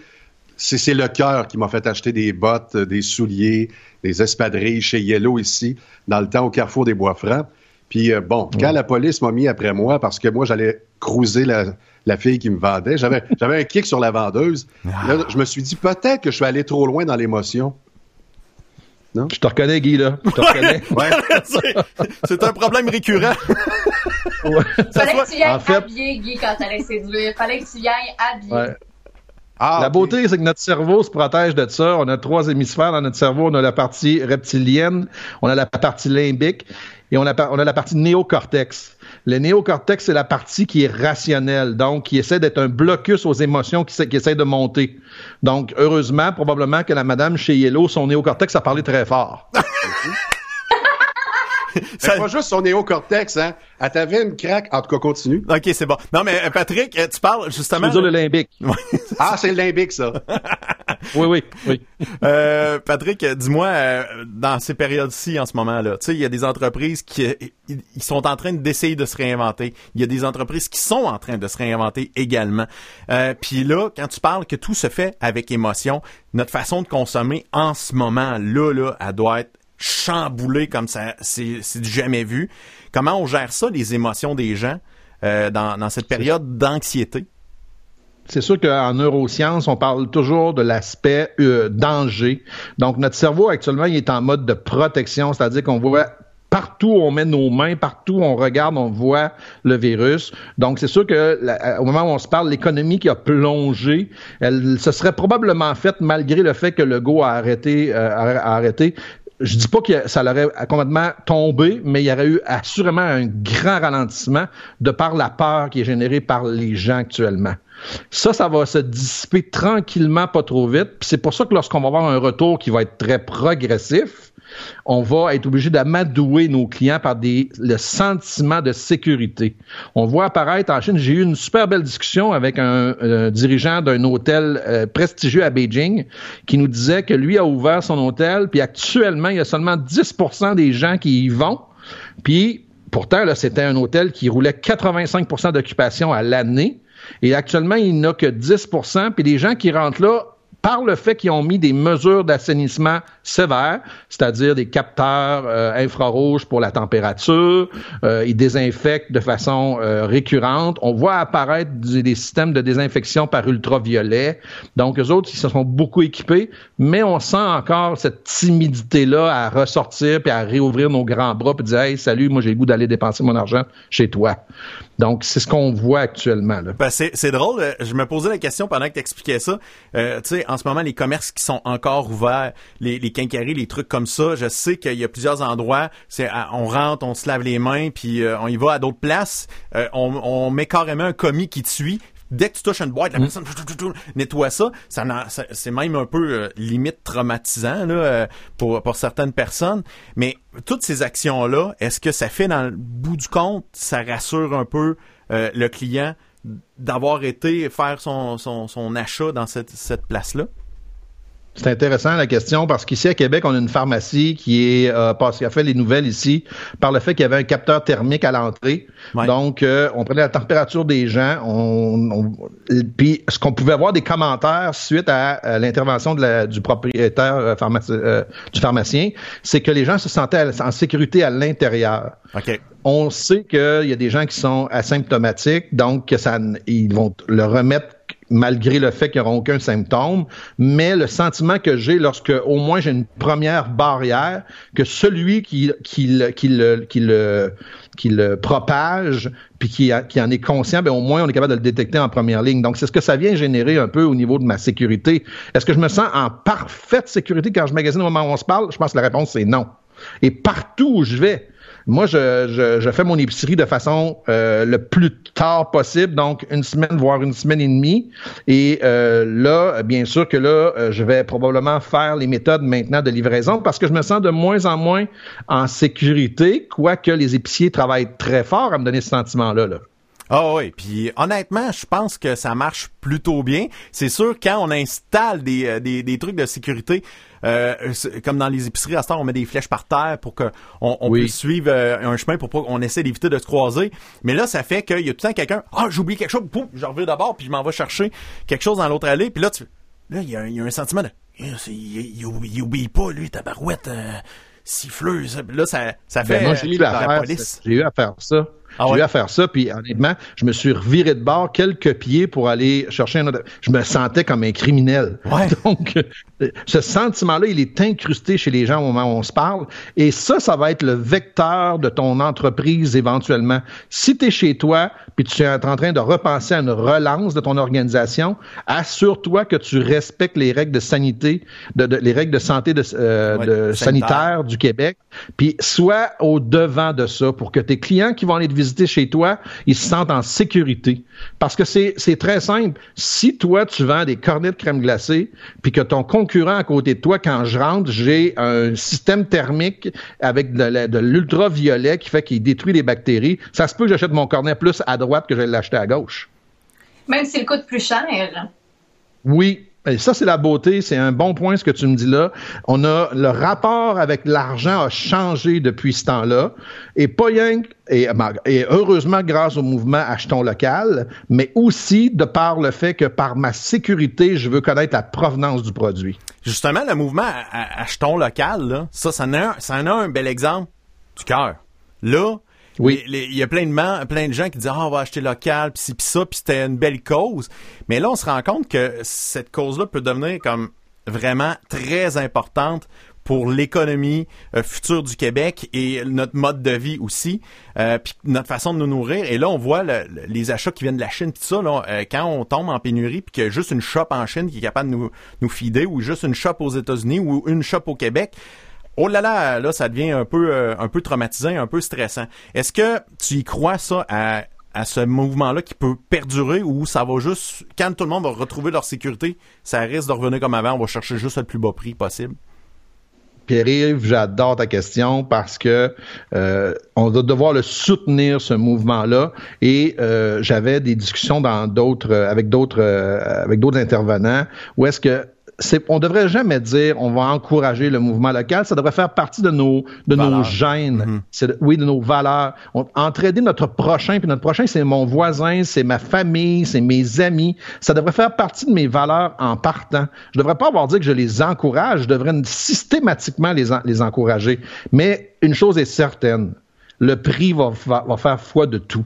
c'est le cœur qui m'a fait acheter des bottes, des souliers, des espadrilles chez Yellow ici, dans le temps au Carrefour des Bois-Francs. Puis euh, bon, quand la police m'a mis après moi parce que moi, j'allais cruiser la, la fille qui me vendait, j'avais j'avais un kick sur la vendeuse. Là, je me suis dit peut-être que je suis allé trop loin dans l'émotion.
je te reconnais Guy là je te reconnais
Ouais.
C'est- c'est un problème récurrent.
Fallait que tu y ailles
en fait-
habillé, Guy, quand t'allais séduire. Fallait que tu y ailles habillé.
Ouais.
Ah,
La beauté, c'est que notre cerveau se protège de ça. On a trois hémisphères dans notre cerveau. On a la partie reptilienne, on a la partie limbique et on a, on a la partie néocortex. Le néocortex, c'est la partie qui est rationnelle, donc qui essaie d'être un blocus aux émotions qui, essa- qui essaie de monter. Donc, heureusement, probablement que la madame chez Yellow, son néocortex a parlé très fort.
C'est pas juste son néocortex, hein. Elle t'avait une craque. En tout cas, continue.
OK, c'est bon. Non, mais euh, Patrick, euh, tu parles
Tu
justement...
veux dire le limbique?
Ah, c'est le limbique, ça.
Oui, oui, oui.
Euh, Patrick, dis-moi, euh, dans ces périodes-ci, en ce moment-là, tu sais, il y a des entreprises qui ils sont en train d'essayer de se réinventer. Il y a des entreprises qui sont en train de se réinventer également. Euh, Puis là, quand tu parles que tout se fait avec émotion, notre façon de consommer en ce moment-là, là, elle doit être chamboulée comme ça, c'est c'est du jamais vu. Comment on gère ça, les émotions des gens, euh, dans, dans cette période d'anxiété?
c'est sûr qu'en neurosciences, on parle toujours de l'aspect euh, danger. Donc, notre cerveau, actuellement, il est en mode de protection, c'est-à-dire qu'on voit partout où on met nos mains, partout où on regarde, on voit le virus. Donc, c'est sûr que la- au moment où on se parle, l'économie qui a plongé, elle se serait probablement faite malgré le fait que le go a arrêté, euh, a, a arrêté. Je dis pas que ça l'aurait complètement tombé, mais il y aurait eu assurément un grand ralentissement de par la peur qui est générée par les gens actuellement. Ça, ça va se dissiper tranquillement, pas trop vite. C'est pour ça que lorsqu'on va avoir un retour qui va être très progressif, on va être obligé d'amadouer nos clients par des, le sentiment de sécurité. On voit apparaître en Chine, j'ai eu une super belle discussion avec un, un dirigeant d'un hôtel euh, prestigieux à Beijing qui nous disait que lui a ouvert son hôtel, puis actuellement, il y a seulement 10% des gens qui y vont. Puis pourtant, là, c'était un hôtel qui roulait 85% d'occupation à l'année. Et actuellement, il n'a que 10% Puis les gens qui rentrent là, par le fait qu'ils ont mis des mesures d'assainissement sévères, c'est-à-dire des capteurs euh, infrarouges pour la température, euh, ils désinfectent de façon euh, récurrente. On voit apparaître des, des systèmes de désinfection par ultraviolet. Donc, eux autres, ils se sont beaucoup équipés, mais on sent encore cette timidité-là à ressortir puis à réouvrir nos grands bras puis dire Hey, salut, moi j'ai le goût d'aller dépenser mon argent chez toi. Donc, c'est ce qu'on voit actuellement.
Ben, c'est, drôle. euh, Je me posais la question pendant que tu expliquais ça. Euh, en ce moment, les commerces qui sont encore ouverts, les, les quincailleries, les trucs comme ça, je sais qu'il y a plusieurs endroits. C'est, on rentre, on se lave les mains, puis euh, on y va à d'autres places. Euh, on, on met carrément un commis qui te suit. Dès que tu touches une boîte, la personne nettoie ça. Ça, n'en- ça- c'est même un peu euh, limite traumatisant là, euh, pour, pour certaines personnes. Mais toutes ces actions-là, est-ce que ça fait dans le bout du compte, ça rassure un peu euh, le client? D'avoir été faire son, son, son achat dans cette, cette place-là?
C'est intéressant la question parce qu'ici à Québec, on a une pharmacie qui est euh, parce a fait les nouvelles ici par le fait qu'il y avait un capteur thermique à l'entrée.
Ouais.
Donc, euh, on prenait la température des gens. On, on- puis, ce qu'on pouvait avoir des commentaires suite à, à l'intervention de la- du propriétaire euh, euh, du pharmacien, c'est que les gens se sentaient en sécurité à l'intérieur.
OK.
On sait qu'il y a des gens qui sont asymptomatiques, donc que ça, ils vont le remettre malgré le fait qu'ils n'auront aucun symptôme, mais le sentiment que j'ai lorsque au moins j'ai une première barrière, que celui qui, qui, le- qui, le, qui, le, qui le propage, puis qui, qui en est conscient, ben au moins on est capable de le détecter en première ligne. Donc c'est ce que ça vient générer un peu au niveau de ma sécurité. Est-ce que je me sens en parfaite sécurité quand je magasine au moment où on se parle? Je pense que la réponse c'est non. Et partout où je vais, moi, je, je, fais mon épicerie de façon euh, le plus tard possible, donc une semaine, voire une semaine et demie. Et euh, là, bien sûr que là, euh, je vais probablement faire les méthodes maintenant de livraison parce que je me sens de moins en moins en sécurité, quoique les épiciers travaillent très fort à me donner ce sentiment-là. Là.
Ah oui, puis honnêtement, je pense que ça marche plutôt bien. C'est sûr quand on installe des, euh, des, des trucs de sécurité, euh, comme dans les épiceries à ce temps, on met des flèches par terre pour que on, on
Oui.
puisse suivre euh, un chemin pour pas qu'on essaie d'éviter de se croiser. Mais là, ça fait qu'il y a tout le temps quelqu'un, ah, j'ai oublié quelque chose, pouf, je reviens d'abord, puis je m'en vais chercher quelque chose dans l'autre allée, puis là, tu, là, il y, a un- il y a un sentiment de, Eh, il, il, oublie- il oublie pas, lui, ta barouette, euh, siffleuse. Puis Là, ça, ça fait
Ben, moi,
euh,
j'ai eu,
la
à faire,
police.
j'ai eu à faire ça.
Ah
j'ai
ouais?
eu à faire ça, puis honnêtement, je me suis reviré de bord quelques pieds pour aller chercher un autre. Je me sentais comme un criminel.
Ouais.
Donc, euh, ce sentiment-là, il est incrusté chez les gens au moment où on se parle. Et ça, ça va être le vecteur de ton entreprise éventuellement. Si tu es chez toi, puis tu es en train de repenser à une relance de ton organisation, assure-toi que tu respectes les règles de sanité, de, de- les règles de santé de, euh,
Ouais,
de
sanitaire.
sanitaire du Québec, puis sois au devant de ça pour que tes clients qui vont aller te visiter chez toi, ils se sentent en sécurité. Parce que c'est c'est très simple. Si toi, tu vends des cornets de crème glacée, puis que ton concurrent à côté de toi, quand je rentre, j'ai un système thermique avec de l'ultraviolet qui fait qu'il détruit les bactéries, ça se peut que j'achète mon cornet plus à droite que je vais l'acheter à gauche.
Même s'il coûte plus cher.
Oui. Et ça, c'est la beauté. C'est un bon point ce que tu me dis là. On a le rapport avec l'argent a changé depuis ce temps-là. Et pas rien et, et heureusement grâce au mouvement Achetons local, mais aussi de par le fait que par ma sécurité, je veux connaître la provenance du produit.
Justement, le mouvement Achetons local, là, ça, ça en, a un, ça en a un bel exemple du cœur. Là, Oui. Il y a plein de, plein de gens qui disent ah, on va acheter local, puis ci, puis ça, puis c'était une belle cause. Mais là, on se rend compte que cette cause-là peut devenir comme vraiment très importante pour l'économie euh, future du Québec et notre mode de vie aussi, euh, puis notre façon de nous nourrir. Et là, on voit le- le- les achats qui viennent de la Chine, puis ça, là, euh, quand on tombe en pénurie, puis qu'il y a juste une shop en Chine qui est capable de nous, nous fider, ou juste une shop aux États-Unis, ou une shop au Québec, Oh là là, là, ça devient un peu, euh, un peu traumatisant, un peu stressant. Est-ce que tu y crois ça à, à ce mouvement-là qui peut perdurer ou ça va juste, quand tout le monde va retrouver leur sécurité, ça risque de revenir comme avant, on va chercher juste le plus bas prix possible?
Pierre-Yves, j'adore ta question parce que euh, on va devoir le soutenir ce mouvement-là et euh, j'avais des discussions dans d'autres avec d'autres euh, avec d'autres intervenants où est-ce que on devrait jamais dire on va encourager le mouvement local, ça devrait faire partie de nos de nos gènes, c'est de- oui de nos valeurs. On, entraider notre prochain puis notre prochain c'est mon voisin, c'est ma famille, c'est mes amis, ça devrait faire partie de mes valeurs en partant. Je devrais pas avoir dit que je les encourage, je devrais systématiquement les en- les encourager. Mais une chose est certaine, le prix va faire foi de tout.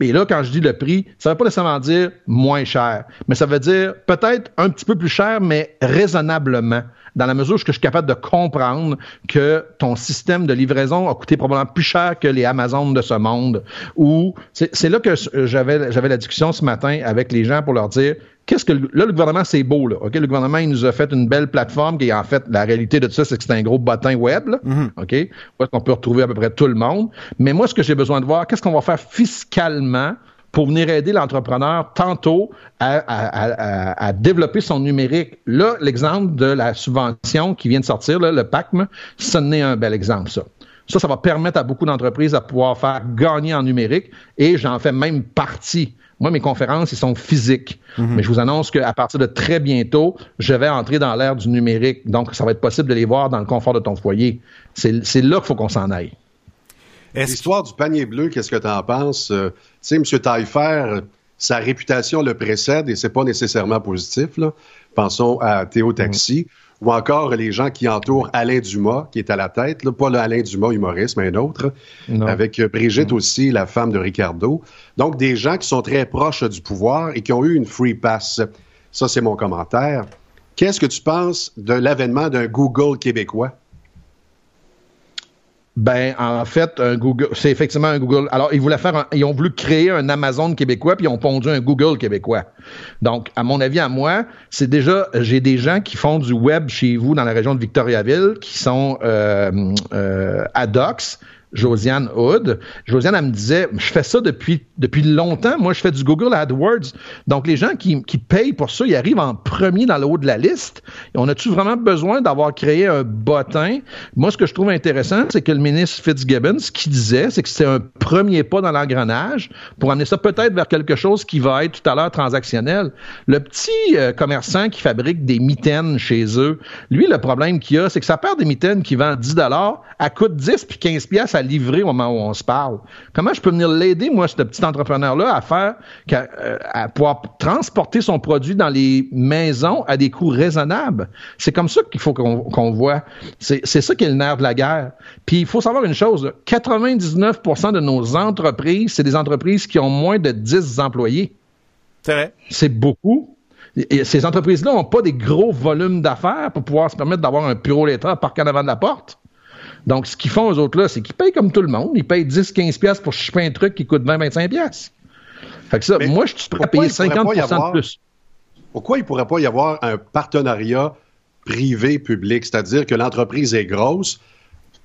Et là, quand je dis le prix, ça ne veut pas nécessairement dire moins cher, mais ça veut dire peut-être un petit peu plus cher, mais raisonnablement, dans la mesure où je suis capable de comprendre que ton système de livraison a coûté probablement plus cher que les Amazones de ce monde. Ou c'est là que j'avais la discussion ce matin avec les gens pour leur dire qu'est-ce que là le gouvernement c'est beau là, ok? Le gouvernement il nous a fait une belle plateforme qui est en fait la réalité de tout ça c'est que c'est un gros bottin web là, ok? Où est-ce qu'on peut retrouver à peu près tout le monde? Mais moi ce que j'ai besoin de voir qu'est-ce qu'on va faire fiscalement pour venir aider l'entrepreneur tantôt à, à- à- à- à développer son numérique? Là, l'exemple de la subvention qui vient de sortir, là, le PACM, ce n'est un bel exemple, ça. Ça, ça va permettre à beaucoup d'entreprises à pouvoir faire gagner en numérique et j'en fais même partie. Moi, mes conférences, ils sont physiques. Mais je vous annonce qu'à partir de très bientôt, je vais entrer dans l'ère du numérique. Donc, ça va être possible de les voir dans le confort de ton foyer. C'est là qu'il faut qu'on s'en aille.
L'histoire du panier bleu, qu'est-ce que tu en penses? Euh, tu sais, M. Taillefer, sa réputation le précède et c'est pas nécessairement positif. Là. Pensons à Théo Taxi ou encore les gens qui entourent Alain Dumas, qui est à la tête, là, pas le Alain Dumas humoriste, mais un autre,
Non.
avec euh, Brigitte aussi, la femme de Ricardo. Donc, des gens qui sont très proches du pouvoir et qui ont eu une free pass. Ça, c'est mon commentaire. Qu'est-ce que tu penses de l'avènement d'un Google québécois?
Ben, en fait, un Google, c'est effectivement un Google. Alors, ils voulaient faire, un- ils ont voulu créer un Amazon québécois, puis ils ont pondu un Google québécois. Donc, à mon avis, à moi, c'est déjà, j'ai des gens qui font du web chez vous dans la région de Victoriaville, qui sont euh, euh. Josiane Hood. Josiane, elle me disait, je fais ça depuis, longtemps. Moi, je fais du Google AdWords. Donc, les gens qui, qui payent pour ça, ils arrivent en premier dans le haut de la liste. On a-tu vraiment besoin d'avoir créé un bottin? Moi, ce que je trouve intéressant, c'est que le ministre Fitzgibbon, ce qu'il disait, c'est que c'est un premier pas dans l'engrenage pour amener ça peut-être vers quelque chose qui va être tout à l'heure transactionnel. Le petit euh, commerçant qui fabrique des mitaines chez eux, lui, le problème qu'il a, c'est que sa paire de mitaines qui vend 10 elle coûte 10 puis 15 pièces à livrer au moment où on se parle. Comment je peux venir l'aider, moi, ce petit entrepreneur-là, à faire, euh, à pouvoir transporter son produit dans les maisons à des coûts raisonnables? C'est comme ça qu'il faut qu'on voit. C'est ça qui est le nerf de la guerre. Puis il faut savoir une chose, là, 99% de nos entreprises, c'est des entreprises qui ont moins de 10 employés.
C'est vrai.
C'est beaucoup. Et ces entreprises-là n'ont pas des gros volumes d'affaires pour pouvoir se permettre d'avoir un bureau lettre parqué en avant de la porte. Donc, ce qu'ils font, eux autres-là, c'est qu'ils payent comme tout le monde. Ils payent 10-15$ piastres pour choper un truc qui coûte 20-25$. piastres. Fait que ça,
Mais
moi, je suis prêt à payer
il pourrait pas y
50%
avoir-
de plus.
Pourquoi il ne pourrait pas y avoir un partenariat privé-public, c'est-à-dire que l'entreprise est grosse,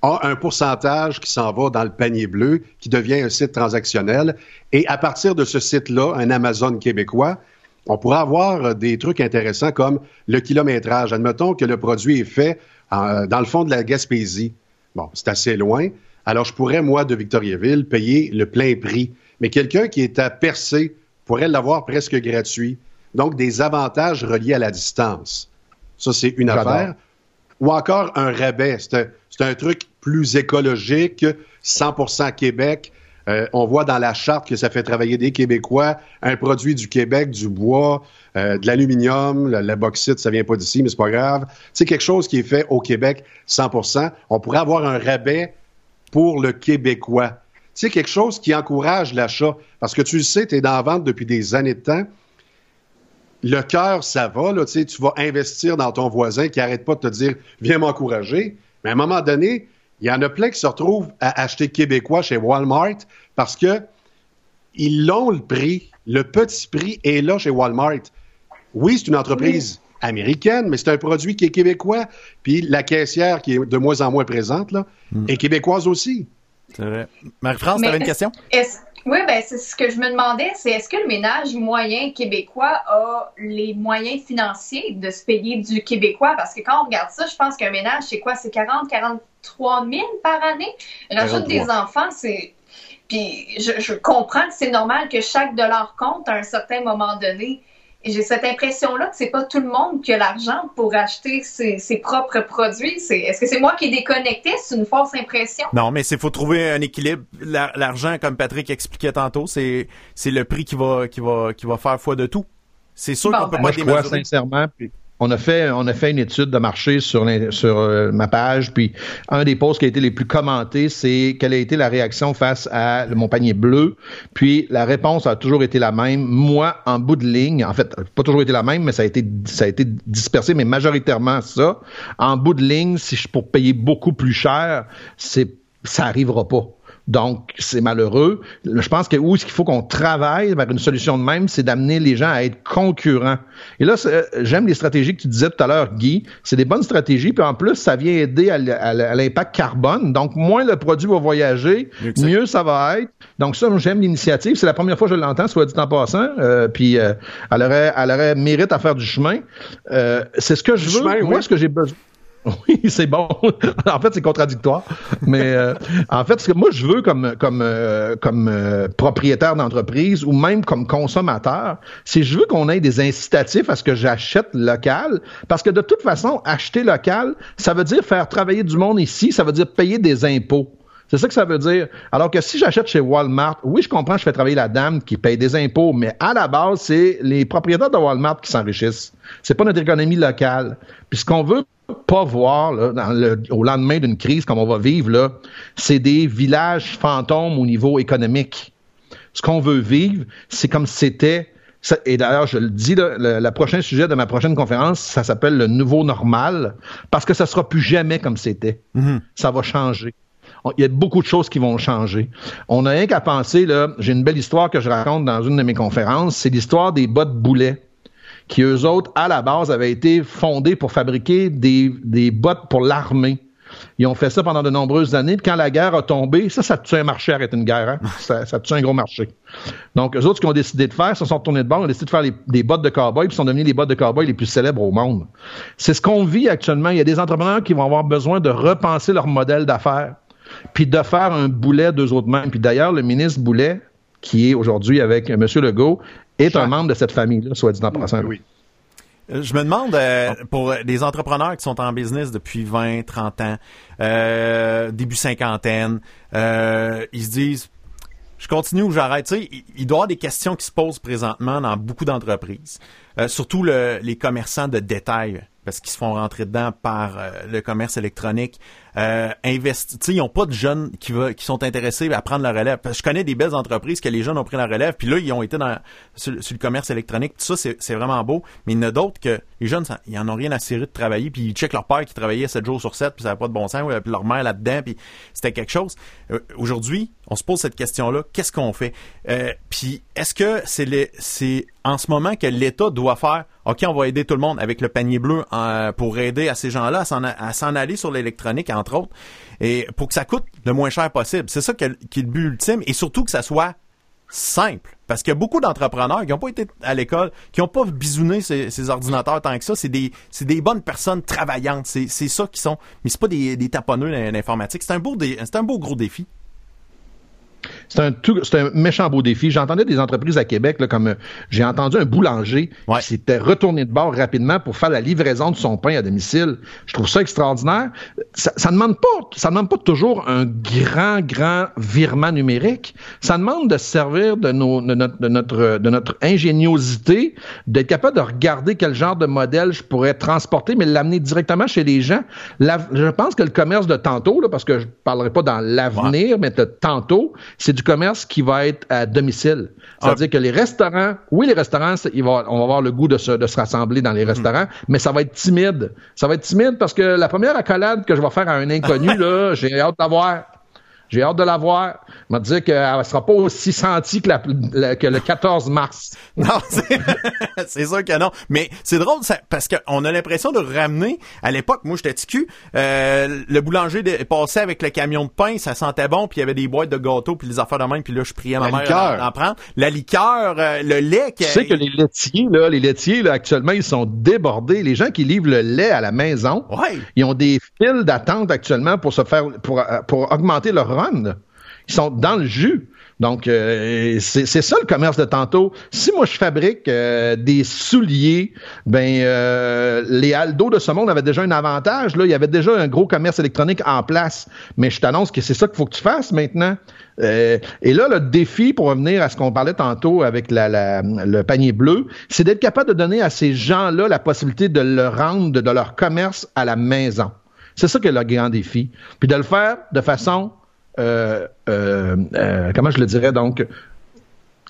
a un pourcentage qui s'en va dans le panier bleu, qui devient un site transactionnel, et à partir de ce site-là, un Amazon québécois, on pourrait avoir euh, des trucs intéressants comme le kilométrage. Admettons que le produit est fait en- dans le fond de la Gaspésie. Bon, c'est assez loin. Alors, je pourrais, moi, de Victoriaville, payer le plein prix. Mais quelqu'un qui est à Percé pourrait l'avoir presque gratuit. Donc, des avantages reliés à la distance. Ça, c'est une affaire. Ou encore un rabais. C'est un, c'est un truc plus écologique, 100% Québec. Euh, on voit dans la charte que ça fait travailler des Québécois, un produit du Québec, du bois, euh, de l'aluminium, la, bauxite, ça vient pas d'ici, mais c'est pas grave. C'est quelque chose qui est fait au Québec 100% On pourrait avoir un rabais pour le Québécois. sais, quelque chose qui encourage l'achat. Parce que tu le sais, tu es dans la vente depuis des années de temps. Le cœur, ça va, là, tu vas investir dans ton voisin qui arrête pas de te dire viens m'encourager. Mais à un moment donné, il y en a plein qui se retrouvent à acheter québécois chez Walmart parce que ils l'ont le prix. Le petit prix est là chez Walmart. Oui, c'est une entreprise américaine, mais c'est un produit qui est québécois. Puis la caissière, qui est de moins en moins présente, là, est québécoise aussi.
C'est vrai. Marie-France,
Mais
t'avais une question?
est-ce- oui, ben c'est ce que je me demandais, c'est est-ce que le ménage moyen québécois a les moyens financiers de se payer du québécois? Parce que quand on regarde ça, je pense qu'un ménage, c'est quoi? C'est 40, 43 000 par année? Rajoute
43.
des enfants, c'est... Puis je, je comprends que c'est normal que chaque dollar compte à un certain moment donné. Et j'ai cette impression-là que c'est pas tout le monde qui a l'argent pour acheter ses, ses propres produits. C'est, est-ce que c'est moi qui est déconnecté? C'est une fausse impression?
Non, mais c'est faut trouver un équilibre. La- L'argent, comme Patrick expliquait tantôt, c'est c'est le prix qui va qui va qui va faire foi de tout. C'est sûr
Bon,
qu'on peut
ben,
Moi,
pas
je crois
démesurer.
sincèrement. puis On a fait, on a fait une étude de marché sur, sur euh, ma page, puis un des posts qui a été les plus commentés, c'est quelle a été la réaction face à mon panier bleu. Puis la réponse a toujours été la même. Moi, en bout de ligne, en fait, pas toujours été la même, mais ça a été, ça a été dispersé, mais majoritairement ça. En bout de ligne, si je pour payer beaucoup plus cher, c'est, ça arrivera pas. Donc, c'est malheureux. Je pense que où est-ce qu'il faut qu'on travaille vers une solution de même, c'est d'amener les gens à être concurrents. Et là, euh, j'aime les stratégies que tu disais tout à l'heure, Guy. C'est des bonnes stratégies, puis en plus, ça vient aider à l'impact carbone. Donc, moins le produit va voyager,
Mieux ça.
mieux ça va être. Donc, ça, j'aime l'initiative. C'est la première fois que je l'entends, soit dit en passant. Euh, puis, euh, elle, aurait, elle aurait mérite à faire du chemin. Euh, c'est ce que je veux.
chemin,
Moi,
oui.
ce que j'ai besoin. Oui, c'est bon. en fait, c'est contradictoire. Mais euh, en fait, ce que moi je veux comme comme euh, comme euh, propriétaire d'entreprise ou même comme consommateur, c'est je veux qu'on ait des incitatifs à ce que j'achète local, parce que de toute façon, acheter local, ça veut dire faire travailler du monde ici, ça veut dire payer des impôts. C'est ça que ça veut dire. Alors que si j'achète chez Walmart, oui, je comprends, je fais travailler la dame qui paye des impôts, mais à la base, c'est les propriétaires de Walmart qui s'enrichissent. C'est pas notre économie locale. Puis ce qu'on veut pas voir là, dans le- au lendemain d'une crise comme on va vivre, là, c'est des villages fantômes au niveau économique. Ce qu'on veut vivre, c'est comme si c'était et d'ailleurs, je le dis, le, le prochain sujet de ma prochaine conférence, ça s'appelle le nouveau normal, parce que ça sera plus jamais comme c'était. Ça va changer. Il y a beaucoup de choses qui vont changer. On n'a rien qu'à penser, là, j'ai une belle histoire que je raconte dans une de mes conférences, c'est l'histoire des bottes boulets qui, eux autres, à la base, avaient été fondés pour fabriquer des, des bottes pour l'armée. Ils ont fait ça pendant de nombreuses années. Puis quand la guerre a tombé, ça, ça tue un marché, arrêter une guerre. Hein? Ça, ça tue un gros marché. Donc, eux autres, ce qu'ils ont décidé de faire, se sont tournés de bord, ils ont décidé de faire les- des bottes de cowboy, puis sont devenus les bottes de cowboy les plus célèbres au monde. C'est ce qu'on vit actuellement. Il y a des entrepreneurs qui vont avoir besoin de repenser leur modèle d'affaires, puis de faire un boulet d'eux autres mêmes. Puis d'ailleurs, le ministre Boulet, qui est aujourd'hui avec M. Legault, est un membre de cette famille-là, soit dit en passant.
Oui.
Euh, Je me demande, euh, pour des entrepreneurs qui sont en business depuis 20, 30 ans, euh, début cinquantaine, euh, ils se disent, je continue ou j'arrête? Tu sais, il il doit y avoir des questions qui se posent présentement dans beaucoup d'entreprises. Euh, surtout le- les commerçants de détail, parce qu'ils se font rentrer dedans par euh, le commerce électronique. Euh, investi- ils n'ont pas de jeunes qui, va- qui sont intéressés à prendre la relève. Je connais des belles entreprises que les jeunes ont pris la relève, puis là, ils ont été dans, sur, le commerce électronique. Tout ça, c'est vraiment beau. Mais il y en a d'autres que les jeunes, ils en ont rien à cirer de travailler, puis ils checkent leur père qui travaillait 7 jours sur 7, puis ça n'a pas de bon sens, puis leur mère là-dedans, puis c'était quelque chose. Euh, Aujourd'hui, on se pose cette question-là. Qu'est-ce qu'on fait? Puis est-ce que c'est le- c'est en ce moment que l'État doit faire OK, on va aider tout le monde avec le panier bleu euh, pour aider à ces gens-là à s'en aller sur l'électronique, entre autres, et pour que ça coûte le moins cher possible. C'est ça qui est le but ultime, et surtout que ça soit simple. Parce qu'il y a beaucoup d'entrepreneurs qui n'ont pas été à l'école, qui n'ont pas bisouné ces, ordinateurs tant que ça. C'est des, bonnes personnes travaillantes. C'est, ça qui sont. Mais c'est pas des, des taponneux d'in- d'informatique. C'est un beau gros défi.
C'est un, tout- c'est un méchant beau défi. J'entendais des entreprises à Québec, là, comme euh, j'ai entendu un boulanger
Ouais.
qui s'était retourné de bord rapidement pour faire la livraison de son pain à domicile. Je trouve ça extraordinaire. Ça, ça demande pas, ça demande pas toujours un grand, grand virement numérique. Ça demande de se servir de, nos, de, notre, de, notre, de notre ingéniosité, d'être capable de regarder quel genre de modèle je pourrais transporter, mais l'amener directement chez les gens. La- je pense que le commerce de tantôt, là, parce que je parlerai pas dans l'avenir, mais de tantôt, c'est du commerce qui va être à domicile. C'est-à-dire que les restaurants, oui, les restaurants, on va avoir le goût de se, de se rassembler dans les restaurants, mais ça va être timide. Ça va être timide parce que la première accolade que je vais faire à un inconnu, là, j'ai hâte d'avoir. J'ai hâte de la voir. Je vais te dire qu'elle ne sera pas aussi sentie que, la- la- que le 14 mars.
Non, c'est c'est sûr que non. Mais c'est drôle ça, parce qu'on a l'impression de ramener, à l'époque, moi j'étais TQ, euh, le boulanger de- passait avec le camion de pain, ça sentait bon, puis il y avait des boîtes de gâteaux, puis les affaires de même, puis là je priais ma
La
mère
liqueur.
d'en prendre. La liqueur, euh, le lait.
Tu sais que les laitiers, là, les laitiers, là, actuellement, ils sont débordés. Les gens qui livrent le lait à la maison,
Ouais.
ils ont des files d'attente actuellement pour se faire, pour, euh, pour augmenter leur Ils sont dans le jus. Donc, euh, c'est ça le commerce de tantôt. Si moi je fabrique euh, des souliers, ben euh, les Aldo de ce monde avaient déjà un avantage. Là, il y avait déjà un gros commerce électronique en place. Mais je t'annonce que c'est ça qu'il faut que tu fasses maintenant. Et là, le défi pour revenir à ce qu'on parlait tantôt avec le panier bleu, c'est d'être capable de donner à ces gens-là la possibilité de le rendre de, leur commerce à la maison. C'est ça qui est le grand défi. Puis de le faire de façon, euh, euh, euh, comment je le dirais? Donc,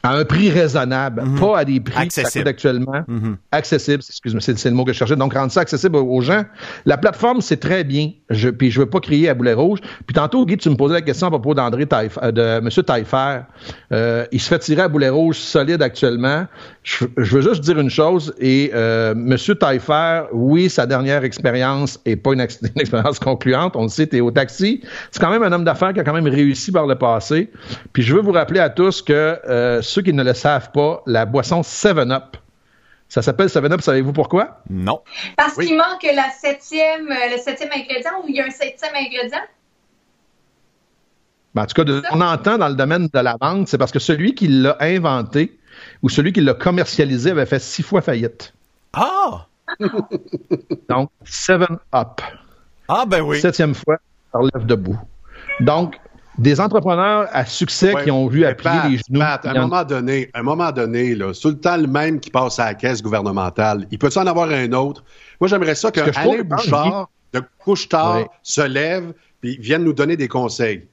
à un prix raisonnable, pas à des prix que ça
Accessible.
coûte actuellement. Accessible, excuse-moi, c'est, le mot que je cherchais. Donc, rendre ça accessible aux- gens. La plateforme, c'est très bien. Je, puis je veux pas crier à boulet rouge. Puis tantôt, Guy, tu me posais la question à propos d'André euh, de M. Taillefer. Euh, il se fait tirer à boulet rouge solide actuellement. Je, je veux juste dire une chose. Et euh, M. Taillefer, oui, sa dernière expérience est pas une, ex- une expérience concluante. On le sait, t'es au taxi. C'est quand même un homme d'affaires qui a quand même réussi par le passé. Puis je veux vous rappeler à tous que euh, ceux qui ne le savent pas, la boisson 7-Up, ça s'appelle 7-Up, savez-vous pourquoi?
Non.
Parce
Oui.
qu'il manque la septième, euh, le septième ingrédient ou il y a un septième ingrédient?
Ben, en tout cas, de- on entend dans le domaine de la vente, c'est parce que celui qui l'a inventé ou celui qui l'a commercialisé avait fait six fois faillite.
Ah!
Donc, 7-Up.
Ah, ben oui.
Septième fois, ça relève debout. Donc, des entrepreneurs à succès
Ouais.
qui ont vu
Pat,
les genoux.
Pat, à un
en-
moment donné, à un moment donné, là, sur le temps le même qui passe à la caisse gouvernementale, il peut en avoir un autre? Moi, j'aimerais ça
je
Alain Bouchard de Couche-Tard se lève puis vienne nous donner des conseils.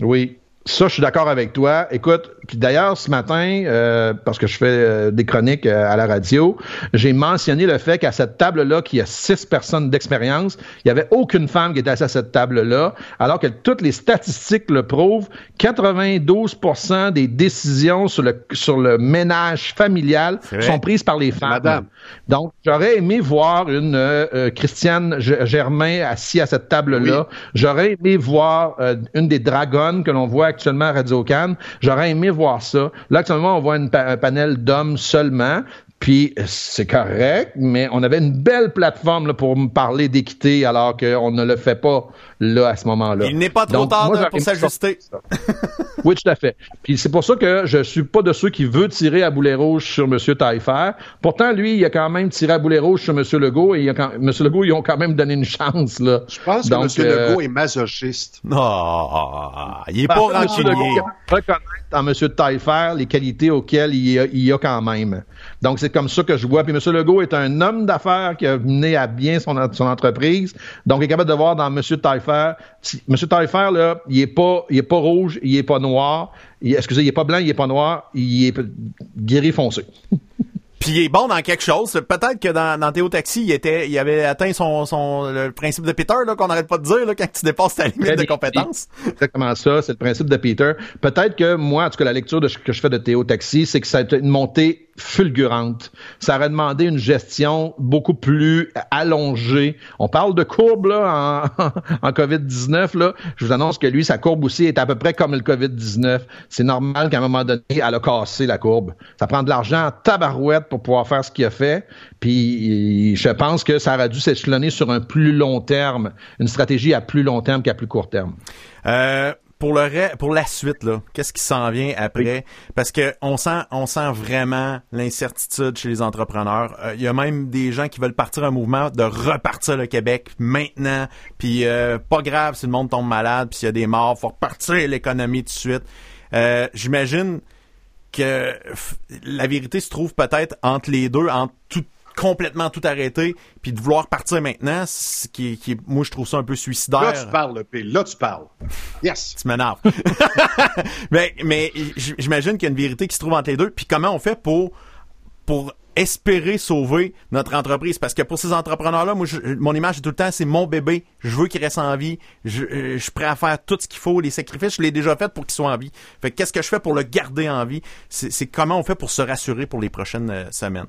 Oui. Ça, je suis d'accord avec toi. Écoute, puis d'ailleurs, ce matin, euh, parce que je fais euh, des chroniques euh, à la radio, j'ai mentionné le fait qu'à cette table-là, qu'il y a six personnes d'expérience, il n'y avait aucune femme qui était assise à cette table-là, alors que toutes les statistiques le prouvent. 92% des décisions sur le, sur le ménage familial sont prises par les femmes.
Madame.
Donc, j'aurais aimé voir une euh, Christiane Germain assise à cette table-là. J'aurais aimé voir une des dragonnes que l'on voit actuellement à Radio Cannes. J'aurais aimé voir ça. Là, actuellement, on voit un panel d'hommes seulement. Puis euh, c'est correct, mais on avait une belle plateforme là, pour me parler d'équité alors qu'on ne le fait pas là à ce moment-là.
Il n'est pas trop
Donc,
tard
moi,
de-
j'aurais
pour s'ajuster.
Oui, tout à fait. Puis c'est pour ça que je suis pas de ceux qui veulent tirer à boulet rouge sur M. Taillefer. Pourtant, lui, il a quand même tiré à boulet rouge sur M. Legault et il a quand... M. Legault, ils ont quand même donné une chance, là.
Je pense
Donc,
que M.
euh,
Legault est masochiste.
Ah, il est pas rancunier.
En M. Taillefer les qualités auxquelles il il a quand même. Donc, c'est comme ça que je vois. Puis M. Legault est un homme d'affaires qui a mené à bien son, entreprise. Donc, il est capable de voir dans M. Taillefer. M. Taillefer, là, il est pas, il est pas rouge, il est pas noir. Excusez, il est pas blanc, il est pas noir. Il est gris foncé.
Puis il est bon dans quelque chose. Peut-être que dans, dans Théo Taxi, il était, il avait atteint son, son le principe de Peter là qu'on n'arrête pas de dire là, quand tu dépasses ta limite de
bien
compétence.
dit. Exactement ça, c'est le principe de Peter. Peut-être que moi, en tout cas, la lecture de, que je fais de Théo Taxi, c'est que ça a été une montée fulgurante. Ça aurait demandé une gestion beaucoup plus allongée. On parle de courbe là, en, en COVID-19. Là. Je vous annonce que lui, sa courbe aussi est à peu près comme le COVID-19. C'est normal qu'à un moment donné, elle a cassé la courbe. Ça prend de l'argent en tabarouette pour pouvoir faire ce qu'il a fait. Puis je pense que ça aurait dû s'échelonner sur un plus long terme, une stratégie à plus long terme qu'à plus court terme.
Euh, pour le pour la suite là, qu'est-ce qui s'en vient après? Parce que on sent on sent vraiment l'incertitude chez les entrepreneurs. Euh, Il y a même des gens qui veulent partir un mouvement de repartir le Québec maintenant. Puis euh, pas grave si le monde tombe malade, puis s'il y a des morts, faut repartir l'économie tout de suite. Euh, J'imagine que la vérité se trouve peut-être entre les deux, entre tout complètement tout arrêter, puis de vouloir partir maintenant, ce qui, qui moi je trouve ça un peu suicidaire.
Là, tu parles, P. Là, tu parles. Yes.
Tu m'énerves. mais mais j'imagine qu'il y a une vérité qui se trouve entre les deux. Puis comment on fait pour pour espérer sauver notre entreprise? Parce que pour ces entrepreneurs-là, moi, je- mon image tout le temps, c'est mon bébé. Je veux qu'il reste en vie. Je, euh, je suis prêt à faire tout ce qu'il faut, les sacrifices, je l'ai déjà fait pour qu'il soit en vie. Fait que qu'est-ce que je fais pour le garder en vie? C'est c'est comment on fait pour se rassurer pour les prochaines euh, semaines?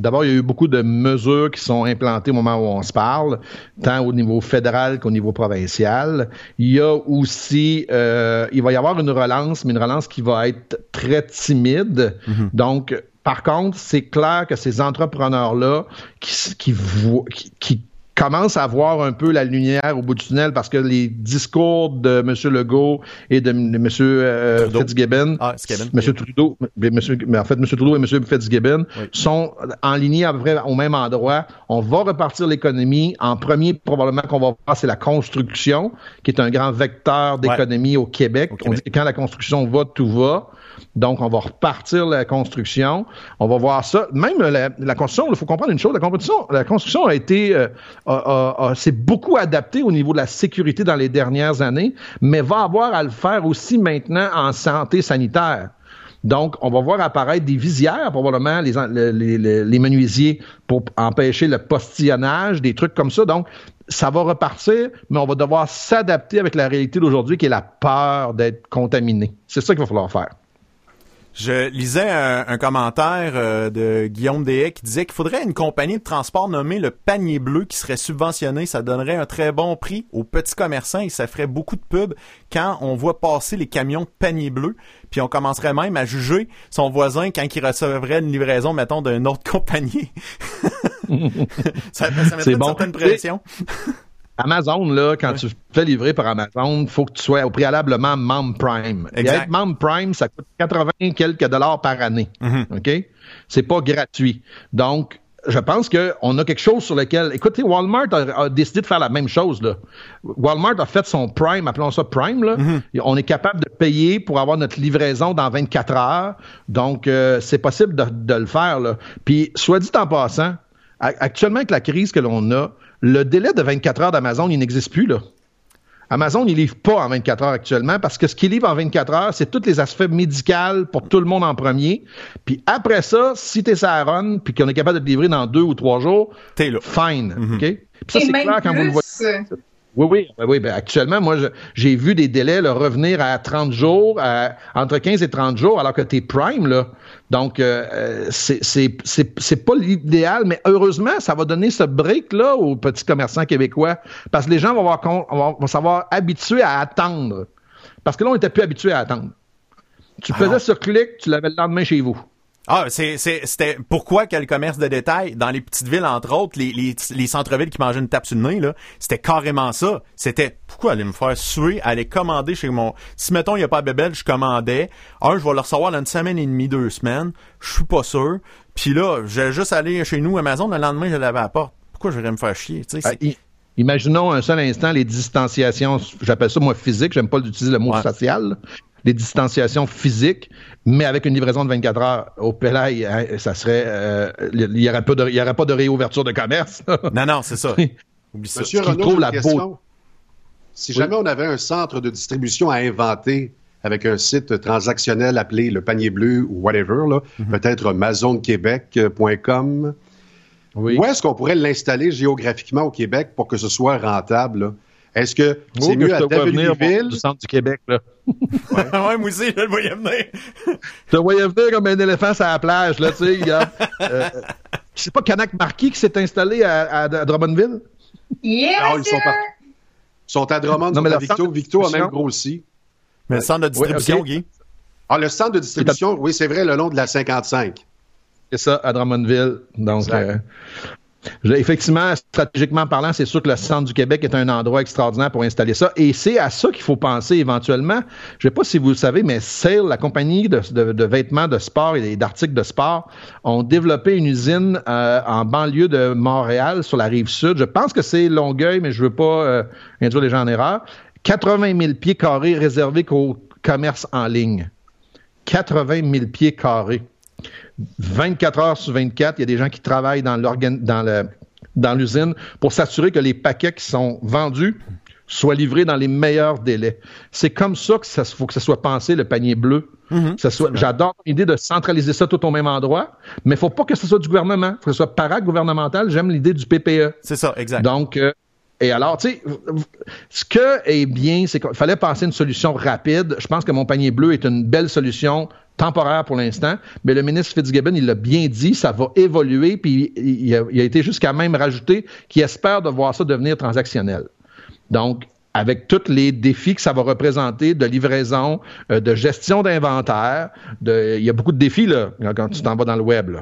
D'abord, il y a eu beaucoup de mesures qui sont implantées au moment où on se parle, tant au niveau fédéral qu'au niveau provincial. Il y a aussi, euh, il va y avoir une relance, mais une relance qui va être très timide. Donc, par contre, c'est clair que ces entrepreneurs-là qui, qui, qui, qui commencent à voir un peu la lumière au bout du tunnel parce que les discours de M. Legault et de, M. euh,
Trudeau.
Fitzgibbon,
Ah, Fitzgibbon,
M. Trudeau, mais, monsieur- mais en fait, M. Trudeau et M. Fitzgibbon
Oui.
sont en ligne à peu près au même endroit. On va repartir l'économie. En premier, probablement qu'on va voir, c'est la construction, qui est un grand vecteur d'économie au Québec.
Au
On dit
Québec.
que quand la construction va, tout va. Donc, on va repartir la construction. On va voir ça. Même la, construction, il faut comprendre une chose, la construction, a été, euh, s'est beaucoup adaptée au niveau de la sécurité dans les dernières années, mais va avoir à le faire aussi maintenant en santé sanitaire. Donc, on va voir apparaître des visières, probablement, les, en- le- les, les- les menuisiers, pour empêcher le postillonnage, des trucs comme ça. Donc, ça va repartir, mais on va devoir s'adapter avec la réalité d'aujourd'hui, qui est la peur d'être contaminé. C'est ça qu'il va falloir faire.
Je lisais un, un commentaire euh, de Guillaume Dehaye qui disait qu'il faudrait une compagnie de transport nommée le Panier Bleu qui serait subventionnée. Ça donnerait un très bon prix aux petits commerçants et ça ferait beaucoup de pubs quand on voit passer les camions Panier Bleu. Puis on commencerait même à juger son voisin quand il recevrait une livraison, mettons, d'une autre compagnie. ça, ça mettrait
C'est
une
bon.
certaine pression.
Amazon, là, quand tu fais livrer par Amazon, il faut que tu sois au préalablement membre Prime. Et être membre Prime, ça coûte 80 quelques dollars par année. OK? C'est pas gratuit. Donc, je pense qu'on a quelque chose sur lequel. Écoutez, Walmart a, a décidé de faire la même chose. Là. Walmart a fait son Prime, appelons ça Prime. Là. Et On est capable de payer pour avoir notre livraison dans 24 heures. Donc, euh, c'est possible de, de le faire. Là. Puis, soit dit en passant, actuellement, avec la crise que l'on a, le délai de 24 heures d'Amazon, il n'existe plus. Là. Amazon, il livre pas en 24 heures actuellement parce que ce qu'il livre en 24 heures, c'est tous les aspects médicaux pour tout le monde en premier. Puis après ça, si t'es sa run, puis qu'on est capable de te livrer dans deux ou trois jours,
T'es là.
fine. OK? Puis ça, c'est clair quand vous le voyez. Oui, oui, oui, oui. Ben, actuellement, moi, je- j'ai vu des délais là, revenir à 30 jours, à- entre 15 et 30 jours, alors que t'es prime, là. Donc, euh, euh, c'est c'est- c'est- c'est pas l'idéal, mais heureusement, ça va donner ce break-là aux petits commerçants québécois. Parce que les gens vont, avoir, vont, vont savoir habitués à attendre. Parce que là, on était plus habitués à attendre. Tu faisais ce clic, tu l'avais le lendemain chez vous.
Ah, c'est, c'est, c'était pourquoi que le commerce de détail, dans les petites villes, entre autres, les, les, les centres-villes qui mangeaient une tape sur le nez, là, c'était carrément ça. C'était, pourquoi aller me faire suer, aller commander chez mon... Si, mettons, il n'y a pas de bébelle, je commandais. Un, je vais le recevoir dans une semaine et demie, deux semaines. Je suis pas sûr. Puis là, j'ai juste aller chez nous, Amazon, le lendemain, je l'avais à la porte. Pourquoi je vais me faire chier, tu sais? C'est-
i- Imaginons un seul instant les distanciations, j'appelle ça moi physique, j'aime pas utiliser le mot
Ouais.
social, les distanciations physiques, mais avec une livraison de 24 heures. Au Pelaye, hein, ça serait, euh, il n'y aurait, pas de- il y aurait pas de réouverture de commerce.
Non, non, c'est ça. Oublie.
Monsieur Renaud,
la
question. Si
Oui.
jamais on avait un centre de distribution à inventer avec un site transactionnel appelé le panier bleu ou whatever, là,
Mhm.
peut-être amazonquebec.com,
oui.
où est-ce qu'on pourrait l'installer géographiquement au Québec pour que ce soit rentable? là? Est-ce que
Oh,
c'est mieux
je
à Daveniville?
du centre du Québec. Là.
ouais, moi aussi, je le voyais venir.
Je te voyais venir comme un éléphant sur la plage, là, tu sais. regarde. Euh, c'est pas Canac Marquis qui s'est installé à, à- à Drummondville?
Yeah,
Ah, ils sont partout. Ils sont à Drummond,
Non,
sont
mais
à
le
Victo. Victo a même
distribution-
grossi.
Mais le centre de distribution,
ok.
Guy.
Ah, le centre de distribution, oui, c'est vrai, le long de la 55.
C'est ça, à Drummondville. Donc, euh, effectivement, stratégiquement parlant, c'est sûr que le centre du Québec est un endroit extraordinaire pour installer ça. Et c'est à ça qu'il faut penser éventuellement. Je ne sais pas si vous le savez, mais Sale, la compagnie de, vêtements de sport et d'articles de sport, ont développé une usine euh, en banlieue de Montréal, sur la rive sud. Je pense que c'est Longueuil, mais je veux pas euh, induire les gens en erreur. 80 000 pieds carrés réservés qu'au commerce en ligne. 80 000 pieds carrés. 24 heures sur 24, il y a des gens qui travaillent dans l'usine pour s'assurer que les paquets qui sont vendus soient livrés dans les meilleurs délais. C'est comme ça que ça faut que ça soit pensé le panier bleu. Soit- J'adore l'idée de centraliser ça tout au même endroit, mais faut pas que ce soit du gouvernement, faut que ce soit paragouvernemental. J'aime l'idée du PPE.
C'est ça, exact.
Donc, euh, et alors, tu sais, ce que est bien, c'est qu'il fallait passer une solution rapide. Je pense que mon panier bleu est une belle solution temporaire pour l'instant, mais le ministre Fitzgibbon, il l'a bien dit, ça va évoluer, puis il, a, été jusqu'à même rajouter qu'il espère de voir ça devenir transactionnel. Donc, avec tous les défis que ça va représenter de livraison, euh, de gestion d'inventaire, il y a beaucoup de défis quand tu t'en vas dans le web.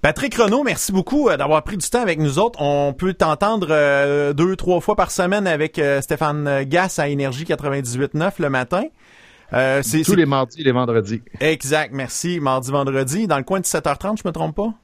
Patrick Renaud, merci beaucoup euh, d'avoir pris du temps avec nous autres. On peut t'entendre euh, deux, trois fois par semaine avec euh, Stéphane Gass à Énergie 98.9 le matin. Euh, c'est,
Tous les mardis et les vendredis.
Exact, merci. Mardi, vendredi, dans le coin de 7h30, je me trompe pas?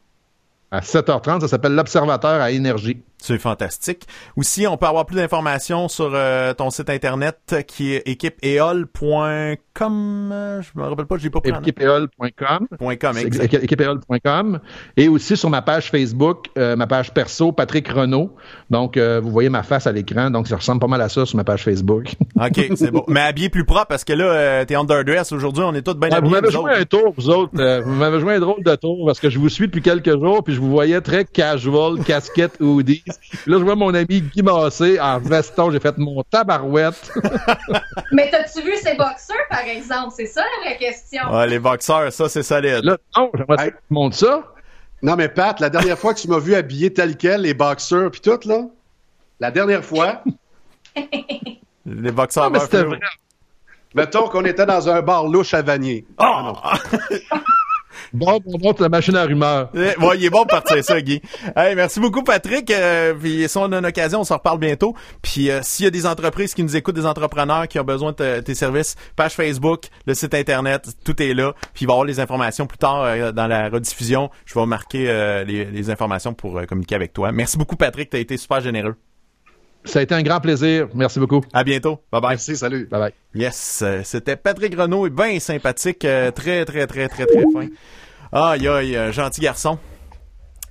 À 7h30, ça s'appelle l'Observateur à Énergie.
C'est fantastique. Aussi, on peut avoir plus d'informations sur euh, ton site internet qui est équipeeol.com. Je me rappelle pas, je l'ai pas pris en note.
équipeol.com.
Point .com,
C'est
exact.
équ- équipeol.com. Et aussi sur ma page Facebook, euh, ma page perso, Patrick Renault. Donc, euh, vous voyez ma face à l'écran. Donc, ça ressemble pas mal à ça sur ma page Facebook.
OK, c'est bon. Mais habillé plus propre parce que là, euh, t'es underdress aujourd'hui, on est tous bien
Ouais, vous m'avez joué un tour, vous autres. Euh, vous m'avez joué un drôle de tour parce que je vous suis depuis quelques jours, puis je vous voyais très casual, casquette, hoodies. Puis là, je vois mon ami Guy Massé en veston. J'ai fait mon tabarouette.
Mais t'as-tu vu ces boxeurs, par exemple? C'est ça la vraie question.
Ouais, les boxeurs, ça, c'est solide.
Là, non, j'aimerais
Hey.
que tu montres ça.
Non, mais Pat, la dernière fois que tu m'as vu habillé tel quel, les boxeurs puis tout, là, la dernière fois,
Les boxeurs
Non, mais c'était vrai.
mettons qu'on était dans un bar louche à Vanier.
Oh!
Bon, bon, bon, la machine à rumeurs.
Eh, ouais, il est bon de partir ça, Guy. Merci beaucoup, Patrick. Euh, puis si on a une occasion, on se reparle bientôt. Puis euh, s'il y a des entreprises qui nous écoutent, des entrepreneurs qui ont besoin de te- tes services, page Facebook, le site Internet, tout est là. Puis il va y avoir les informations plus tard euh, dans la rediffusion. Je vais marquer les, les informations pour communiquer avec toi. Merci beaucoup, Patrick. Tu as été super généreux.
Ça a été un grand plaisir. Merci beaucoup.
À bientôt. Bye bye.
Merci, salut.
Bye bye.
Yes, euh, c'était Patrick Renaud, bien sympathique, euh, très très très très très fin. Aïe aïe, euh, gentil garçon.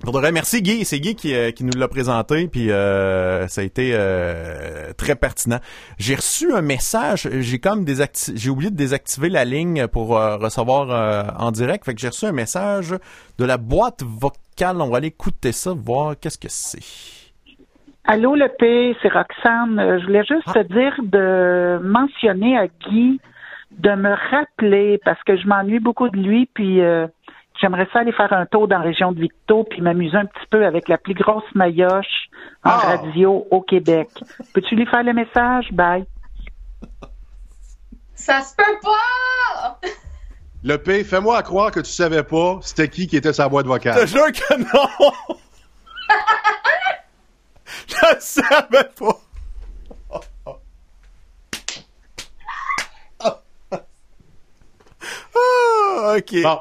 Vrai, merci Guy, c'est Guy qui, euh, qui nous l'a présenté, puis euh, ça a été euh, très pertinent. J'ai reçu un message, j'ai comme désacti- j'ai oublié de désactiver la ligne pour recevoir en direct, fait que j'ai reçu un message de la boîte vocale. On va aller écouter ça, voir qu'est-ce que c'est.
Allô, le P, c'est Roxane. Euh, Je voulais juste te dire de mentionner à Guy de me rappeler parce que je m'ennuie beaucoup de lui, puis euh, j'aimerais ça aller faire un tour dans la région de Victo puis m'amuser un petit peu avec la plus grosse maillotche en
Ah!
radio au Québec. Peux-tu lui faire le message? Bye.
Ça se peut pas!
Le P, fais-moi croire que tu savais pas c'était qui qui était sa boîte
Je
vocale.
te jure que non! Je savais pas! Ah, ok.
Bon.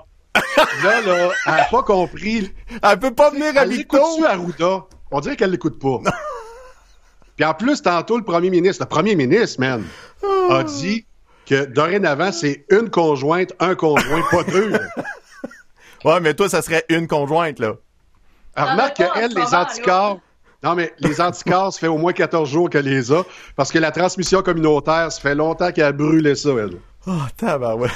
Là, là, elle n'a pas compris.
Elle peut pas venir à
Elle
Victo.
Arruda? On dirait qu'elle l'écoute pas. Puis en plus, tantôt, le premier ministre, le premier ministre, man, a dit que dorénavant, c'est une conjointe, un conjoint, pas deux.
Ouais, mais toi, ça serait une conjointe, là.
Alors, remarque qu'elle, les anticorps. Non, mais les anticorps, ça fait au moins 14 jours qu'elle les a. Parce que la transmission communautaire, ça fait longtemps qu'elle a brûlé ça, elle.
Oh, tabarouette.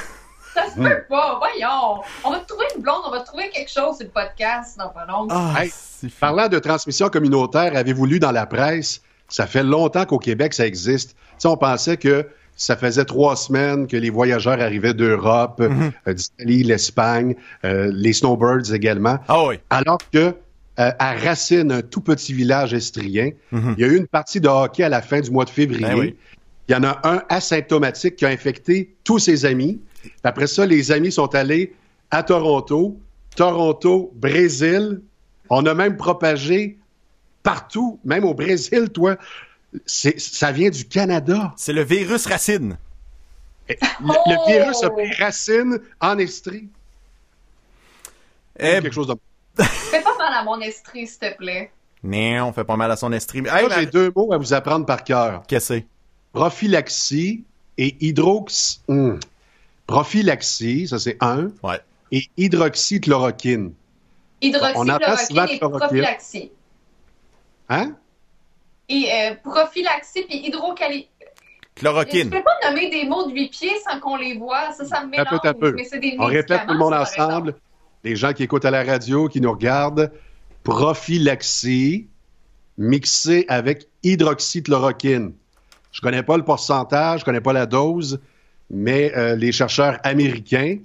Ça se peut pas, voyons. On va trouver une blonde, on va trouver quelque chose sur le podcast dans pas.
Ah,
Hey. Parlant de transmission communautaire, avez-vous lu dans la presse, ça fait longtemps qu'au Québec, ça existe. Tu sais, on pensait que ça faisait trois semaines que les voyageurs arrivaient d'Europe, euh, d'Italie, l'Espagne, euh, les snowbirds également.
Ah oui.
Alors que euh, à Racine, un tout petit village estrien, il y a eu une partie de hockey à la fin du mois de février.
Ben oui.
Il y en a un asymptomatique qui a infecté tous ses amis. Après ça, les amis sont allés à Toronto, Toronto, Brésil, On a même propagé partout, même au Brésil, toi. C'est- Ça vient du Canada.
C'est le virus racine.
Le, le
Oh!
virus a pris racine en Estrie.
Eh,
Quelque chose de...
Fais pas mal à mon esprit, s'il te plaît.
non, on fait pas mal à son estrie. Hey,
j'ai deux mots à vous apprendre par cœur.
Qu'est-ce que c'est?
Prophylaxie et hydrox... hum. Prophylaxie, ça c'est un,
Ouais.
et hydroxychloroquine.
Hydroxychloroquine et
chloroquine.
prophylaxie.
Hein?
Et euh, prophylaxie puis hydrocali... Tu
Chloroquine.
peux pas nommer des mots de huit pieds sans qu'on les voit. Ça, ça me
Un
mélange.
peu, un peu.
Mais c'est des
On répète tout le monde ensemble. Les gens qui écoutent à la radio, qui nous regardent. Prophylaxie mixée avec hydroxychloroquine. Je connais pas le pourcentage, je connais pas la dose, mais euh, les chercheurs américains,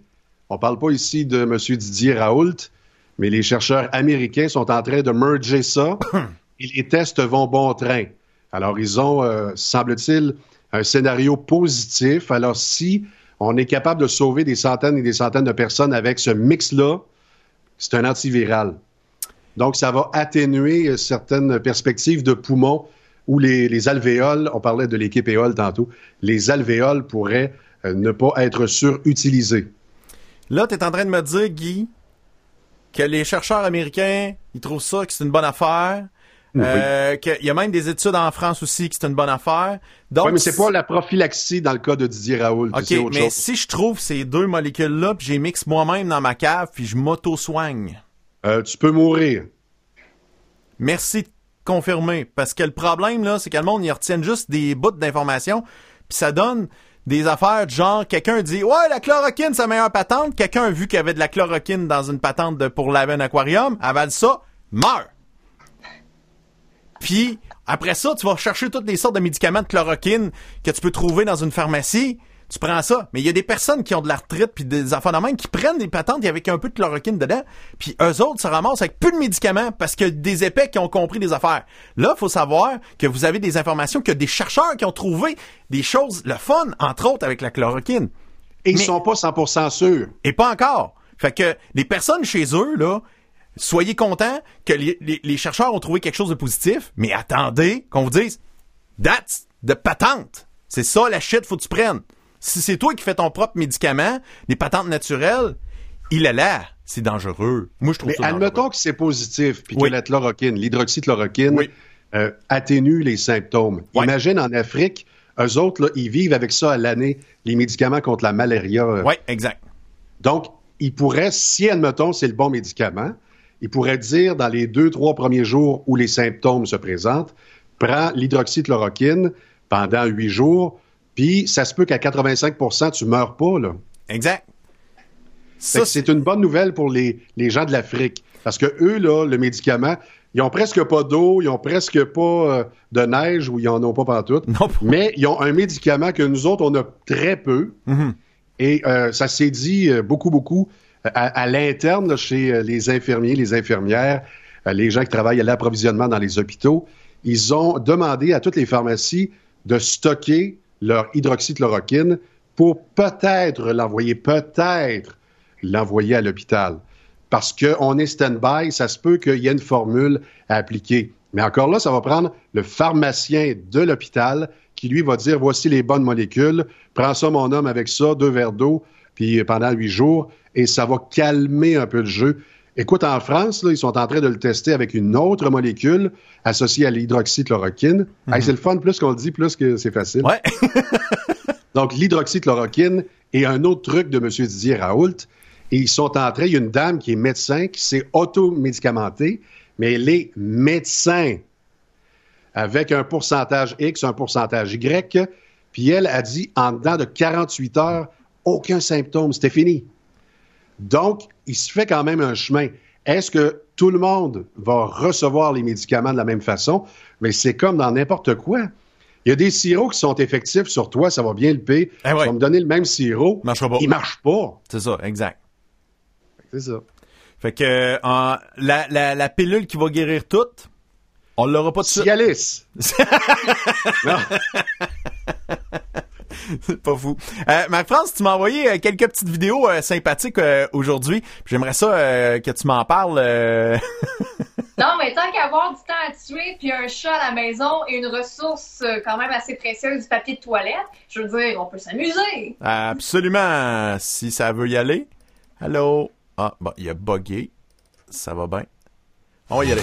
on parle pas ici de M. Didier Raoult, mais les chercheurs américains sont en train de merger ça et les tests vont bon train. Alors, ils ont, euh, semble-t-il, un scénario positif. Alors, si on est capable de sauver des centaines et des centaines de personnes avec ce mix-là, c'est un antiviral. Donc, ça va atténuer certaines perspectives de poumons où les, les alvéoles, on parlait de l'équipe éole tantôt, les alvéoles pourraient euh, ne pas être surutilisées.
Là, tu es en train de me dire, Guy, que les chercheurs américains, ils trouvent ça, que c'est une bonne affaire.
Oui.
Euh, qu'il y a même des études en France aussi que c'est une bonne affaire. Donc,
Oui, mais c'est pas la prophylaxie dans le cas de Didier Raoult.
OK,
autre
mais
chose.
si je trouve ces deux molécules-là, puis j'ai mixe moi-même dans ma cave, puis je m'auto-soigne.
Euh, tu peux mourir.
Merci de confirmer. Parce que le problème, là, c'est que le monde, ils retiennent juste des bouts d'informations, puis ça donne des affaires du genre, quelqu'un dit, ouais, la chloroquine, c'est la meilleure patente. Quelqu'un a vu qu'il y avait de la chloroquine dans une patente de- pour laver un aquarium, avale ça, meurt. Puis, après ça, tu vas chercher toutes les sortes de médicaments de chloroquine que tu peux trouver dans une pharmacie. Tu prends ça. Mais il y a des personnes qui ont de l'arthrite puis des enfants de même qui prennent des patentes avec un peu de chloroquine dedans. Puis eux autres se ramassent avec peu de médicaments parce que des épais qui ont compris des affaires. Là, faut savoir que vous avez des informations, que des chercheurs qui ont trouvé des choses, le fun, entre autres avec la chloroquine.
Et ils
Mais-
sont pas 100% sûrs.
Et pas encore. Fait que les personnes chez eux, là, soyez contents que les, les- les chercheurs ont trouvé quelque chose de positif, mais attendez qu'on vous dise, that's de patente. C'est ça la shit, faut que tu prennes. Si c'est toi qui fais ton propre médicament, les patentes naturelles, il est là. C'est dangereux. Moi, je trouve
Mais
ça
admettons que c'est positif, puis
Oui.
que la chloroquine, l'hydroxychloroquine,
Oui.
euh, atténue les symptômes. Imagine en Afrique, eux autres, là, ils vivent avec ça à l'année, les médicaments contre la malaria. euh.
Ouais, exact.
Donc, ils pourraient, si, admettons, c'est le bon médicament, ils pourraient dire dans les deux, trois premiers jours où les symptômes se présentent, prends l'hydroxychloroquine pendant huit jours, puis ça se peut qu'à 85% tu meurs pas, là.
Exact.
C'est une bonne nouvelle pour les, les gens de l'Afrique. Parce que eux, là, le médicament, ils ont presque pas d'eau, ils ont presque pas euh, de neige ou ils en ont pas pantoute.
Non,
Mais ils ont un médicament que nous autres, on a très peu.
Mhm.
Et euh, ça s'est dit euh, beaucoup, beaucoup à, l'interne chez euh, les infirmiers, les infirmières, euh, les gens qui travaillent à l'approvisionnement dans les hôpitaux. Ils ont demandé à toutes les pharmacies de stocker leur hydroxychloroquine pour peut-être l'envoyer, peut-être l'envoyer à l'hôpital. Parce qu'on est stand-by, ça se peut qu'il y ait une formule à appliquer. Mais encore là, ça va prendre le pharmacien de l'hôpital qui, lui, va dire, voici les bonnes molécules, prends ça, mon homme, avec ça, deux verres d'eau, puis pendant huit jours, et ça va calmer un peu le jeu. Écoute, en France, là, ils sont en train de le tester avec une autre molécule associée à l'hydroxychloroquine. Hey, c'est le fun, plus qu'on le dit, plus que c'est facile.
Ouais.
Donc, l'hydroxychloroquine et un autre truc de M. Didier Raoult. Et ils sont en train, il y a une dame qui est médecin, qui s'est automédicamentée, mais elle est médecin avec un pourcentage X, un pourcentage Y. Puis elle a dit, en dedans de 48 heures, aucun symptôme, c'était fini. Donc, il se fait quand même un chemin. Est-ce que tout le monde va recevoir les médicaments de la même façon? Mais c'est comme dans n'importe quoi. Il y a des sirops qui sont effectifs sur toi, ça va bien le payer.
Eh ouais.
Tu vas me donner le même sirop.
Marchera pas.
Il marche pas.
C'est ça, exact.
C'est ça.
Fait que euh, en- la, la, la pilule qui va guérir tout, on l'aura pas de suite.
Cialis. Non.
C'est pas fou. Euh, Marc-France, tu m'as envoyé euh, quelques petites vidéos euh, sympathiques euh, aujourd'hui. J'aimerais ça que tu m'en parles.
Non, mais tant qu'avoir du temps à tuer, puis un chat à la maison et une ressource quand même assez précieuse, du papier de toilette, je veux dire, on peut s'amuser.
Absolument. Si ça veut y aller. Allô? Ah, bon, il a bugué. Ça va bien. On va y aller.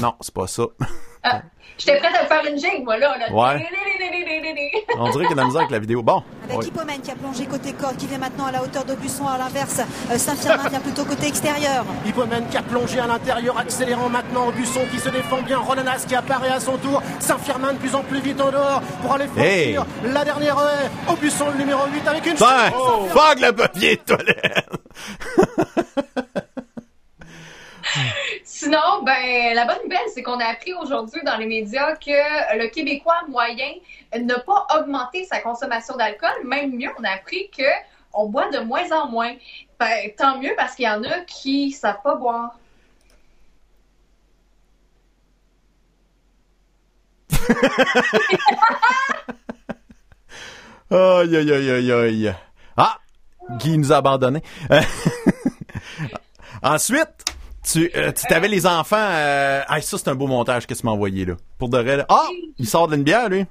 Non, c'est pas ça.
Ah, J'étais prête à faire une gigue, moi, là. là.
Ouais. On dirait qu'il y a de la misère avec la vidéo. Bon.
Avec
Oui.
Hippomène qui a plongé côté corde, qui vient maintenant à la hauteur d'Aubusson. À l'inverse, euh, Saint-Firmin vient plutôt côté extérieur.
Hippomène qui a plongé à l'intérieur, accélérant maintenant Aubusson qui se défend bien. Ronanas qui apparaît à son tour. Saint-Firmin de plus en plus vite au dehors pour aller franchir
Hey.
la dernière haie. Aubusson le numéro 8 avec une
Ben,
Oh.
fuck le papier de toilette!
Sinon, ben, la bonne nouvelle, c'est qu'on a appris aujourd'hui dans les médias que le Québécois moyen n'a pas augmenté sa consommation d'alcool. Même mieux, on a appris que on boit de moins en moins. Ben, tant mieux parce qu'il y en a qui savent pas boire.
Aïe, aïe, aïe, aïe. Ah! Guy nous a abandonnés. Ensuite, tu, euh, tu t'avais les enfants. Euh... Ah, ça, c'est un beau montage que tu m'as envoyé, là. Pour de vrai. là. Ah! Il sort d'une bière, lui.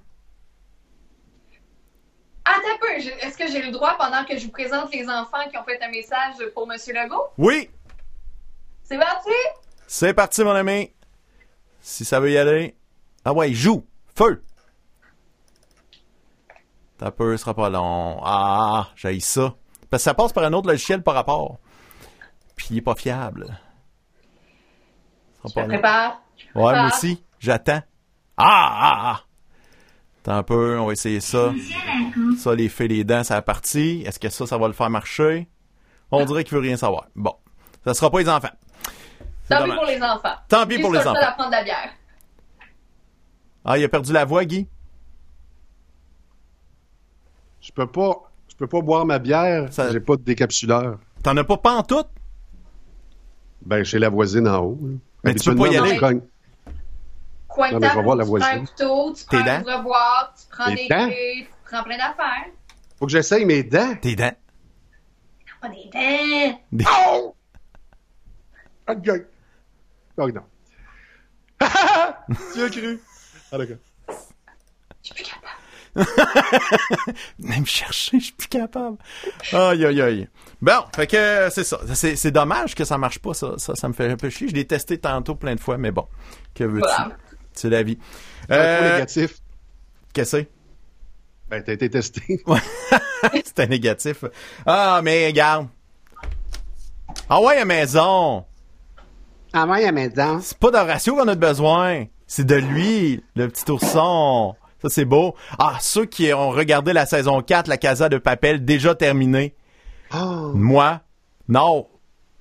Attends un peu, est-ce que j'ai le droit pendant que je vous présente les enfants qui ont fait un message pour M. Legault?
Oui!
C'est parti?
C'est parti, mon ami. Si ça veut y aller. Ah ouais, joue. Feu. T'as peu, ce sera pas long. Ah, j'ai ça. Parce que ça passe par un autre logiciel par rapport. Puis il est pas fiable.
Je
pas
me prépare. je
Ouais, moi aussi. J'attends. Ah, ah, ah. Attends un peu, on va essayer ça. Ça, les feux, les dents, c'est la partie. Est-ce que ça, ça va le faire marcher? On dirait qu'il veut rien savoir. Bon. Ça sera pas les enfants.
Tant pis pour les enfants.
Tant pis pour les
seul
enfants.
à prendre de la bière.
Ah, il a perdu la voix, Guy?
Je peux pas, je peux pas boire ma bière. J'ai pas de décapsuleur.
T'en as pas pantoute?
Ben, chez la voisine en haut. là.
Mais tu peux pas y aller.
je.
Coin de
Non, mais je vais
table,
voir la
tu prends un
voisine.
couteau, tu
Tes
prends un
dents?
ouvre-boîte, tu prends
Tes
des clés, tu prends plein d'affaires.
Faut que j'essaye mes dents.
Tes dents.
Pas des dents.
Des-
Ah, gueule. Oh, non. tu as cru. Ah, d'accord.
Même chercher, je suis plus capable. Aïe, aïe, aïe. Bon, fait que euh, c'est ça. C'est, c'est dommage que ça marche pas, ça. Ça, ça me fait un peu chier. Je l'ai testé tantôt plein de fois, mais bon. Que veux-tu?
Voilà.
C'est la vie.
C'est un
Euh,
négatif.
Qu'est-ce que c'est?
Ben, t'as été testé.
C'était négatif. Ah, mais regarde. Ah ouais, à maison.
Ah ouais, à maison.
C'est pas d'Horatio qu'on a besoin. C'est de lui, le petit ourson. Ça, c'est beau. Ah, ceux qui ont regardé la saison 4, la Casa de Papel, déjà terminée.
Oh.
Moi, non.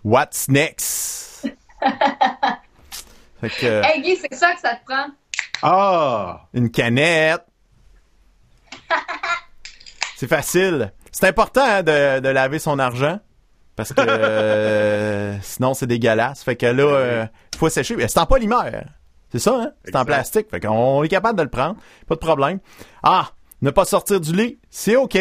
What's next? fait que,
Hey Guy, c'est ça que ça te prend?
Ah!
une canette. C'est facile. C'est important hein, de, de laver son argent. Parce que euh, sinon, c'est dégueulasse. Fait que là, euh, faut sécher. Mais C'est en polymère. C'est ça, hein? C'est en plastique. Fait qu'on est capable de le prendre. Pas de problème. Ah! Ne pas sortir du lit, c'est OK.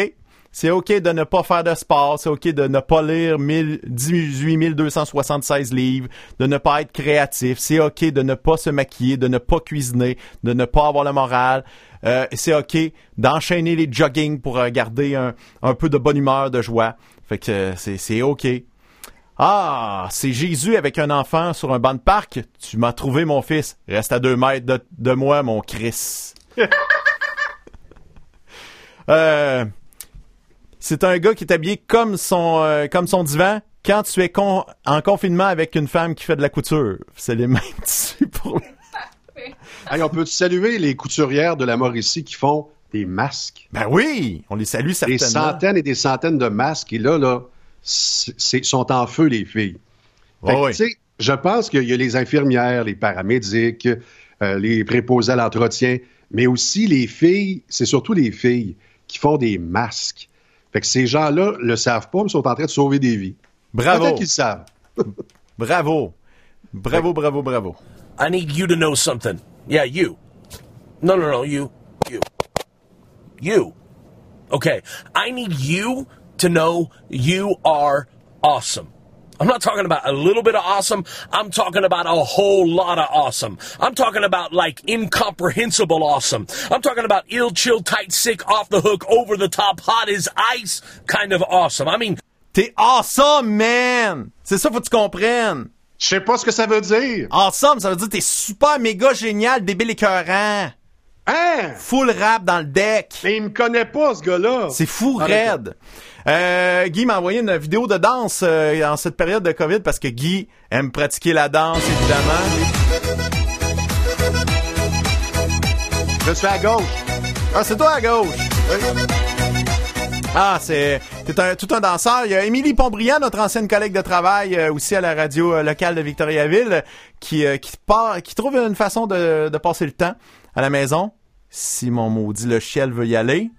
C'est OK de ne pas faire de sport. C'est OK de ne pas lire 1000 18 276 livres. De ne pas être créatif. C'est OK de ne pas se maquiller, de ne pas cuisiner, de ne pas avoir le moral. Euh, c'est OK d'enchaîner les jogging pour euh, garder un, un peu de bonne humeur, de joie. Fait que euh, c'est, c'est OK. Ah, c'est Jésus avec un enfant sur un banc de parc. Tu m'as trouvé, mon fils. Reste à deux mètres de, de moi, mon Chris. euh, c'est un gars qui est habillé comme son, euh, comme son divan quand tu es con- en confinement avec une femme qui fait de la couture. C'est les mêmes tissus pour lui.
Hey, on peut saluer les couturières de la Mauricie qui font des masques?
Ben oui, on les salue
Des
certainement.
centaines et des centaines de masques. Et là, sont en feu, les filles. Fait que,
oui.
tu sais, je pense qu'il y a les infirmières, les paramédics, euh, les préposés à l'entretien, mais aussi les filles, c'est surtout les filles qui font des masques. Fait que ces gens-là le savent pas, mais sont en train de sauver des vies.
Bravo.
Peut-être qu'ils le savent.
Bravo. Bravo, bravo, bravo.
I need you to know something. Yeah, you. No, no, no, you. You. You. Okay. I need you to know you are awesome. I'm not talking about a little bit of awesome. I'm talking about a whole lot of awesome. I'm talking about like incomprehensible awesome. I'm talking about ill, chill, tight, sick, off the hook, over the top, hot as ice kind of awesome. I mean,
T'es awesome, man! C'est ça, faut que tu comprennes.
Je sais pas ce que ça veut dire.
Awesome, ça veut dire t'es super méga génial, débile écœurant.
Hein?
Full rap dans le deck.
Mais il me connaît pas, ce gars-là.
C'est fou, raide. Euh, Guy m'a envoyé une vidéo de danse euh, en cette période de COVID parce que Guy aime pratiquer la danse, évidemment.
Je suis à gauche.
Ah, c'est toi à gauche. Ah, c'est t'es un, tout un danseur. Il y a Émilie Pontbriand, notre ancienne collègue de travail, euh, aussi à la radio euh, locale de Victoriaville, qui qui, part, qui trouve une façon de, de passer le temps à la maison. Si mon maudit le chiel veut y aller.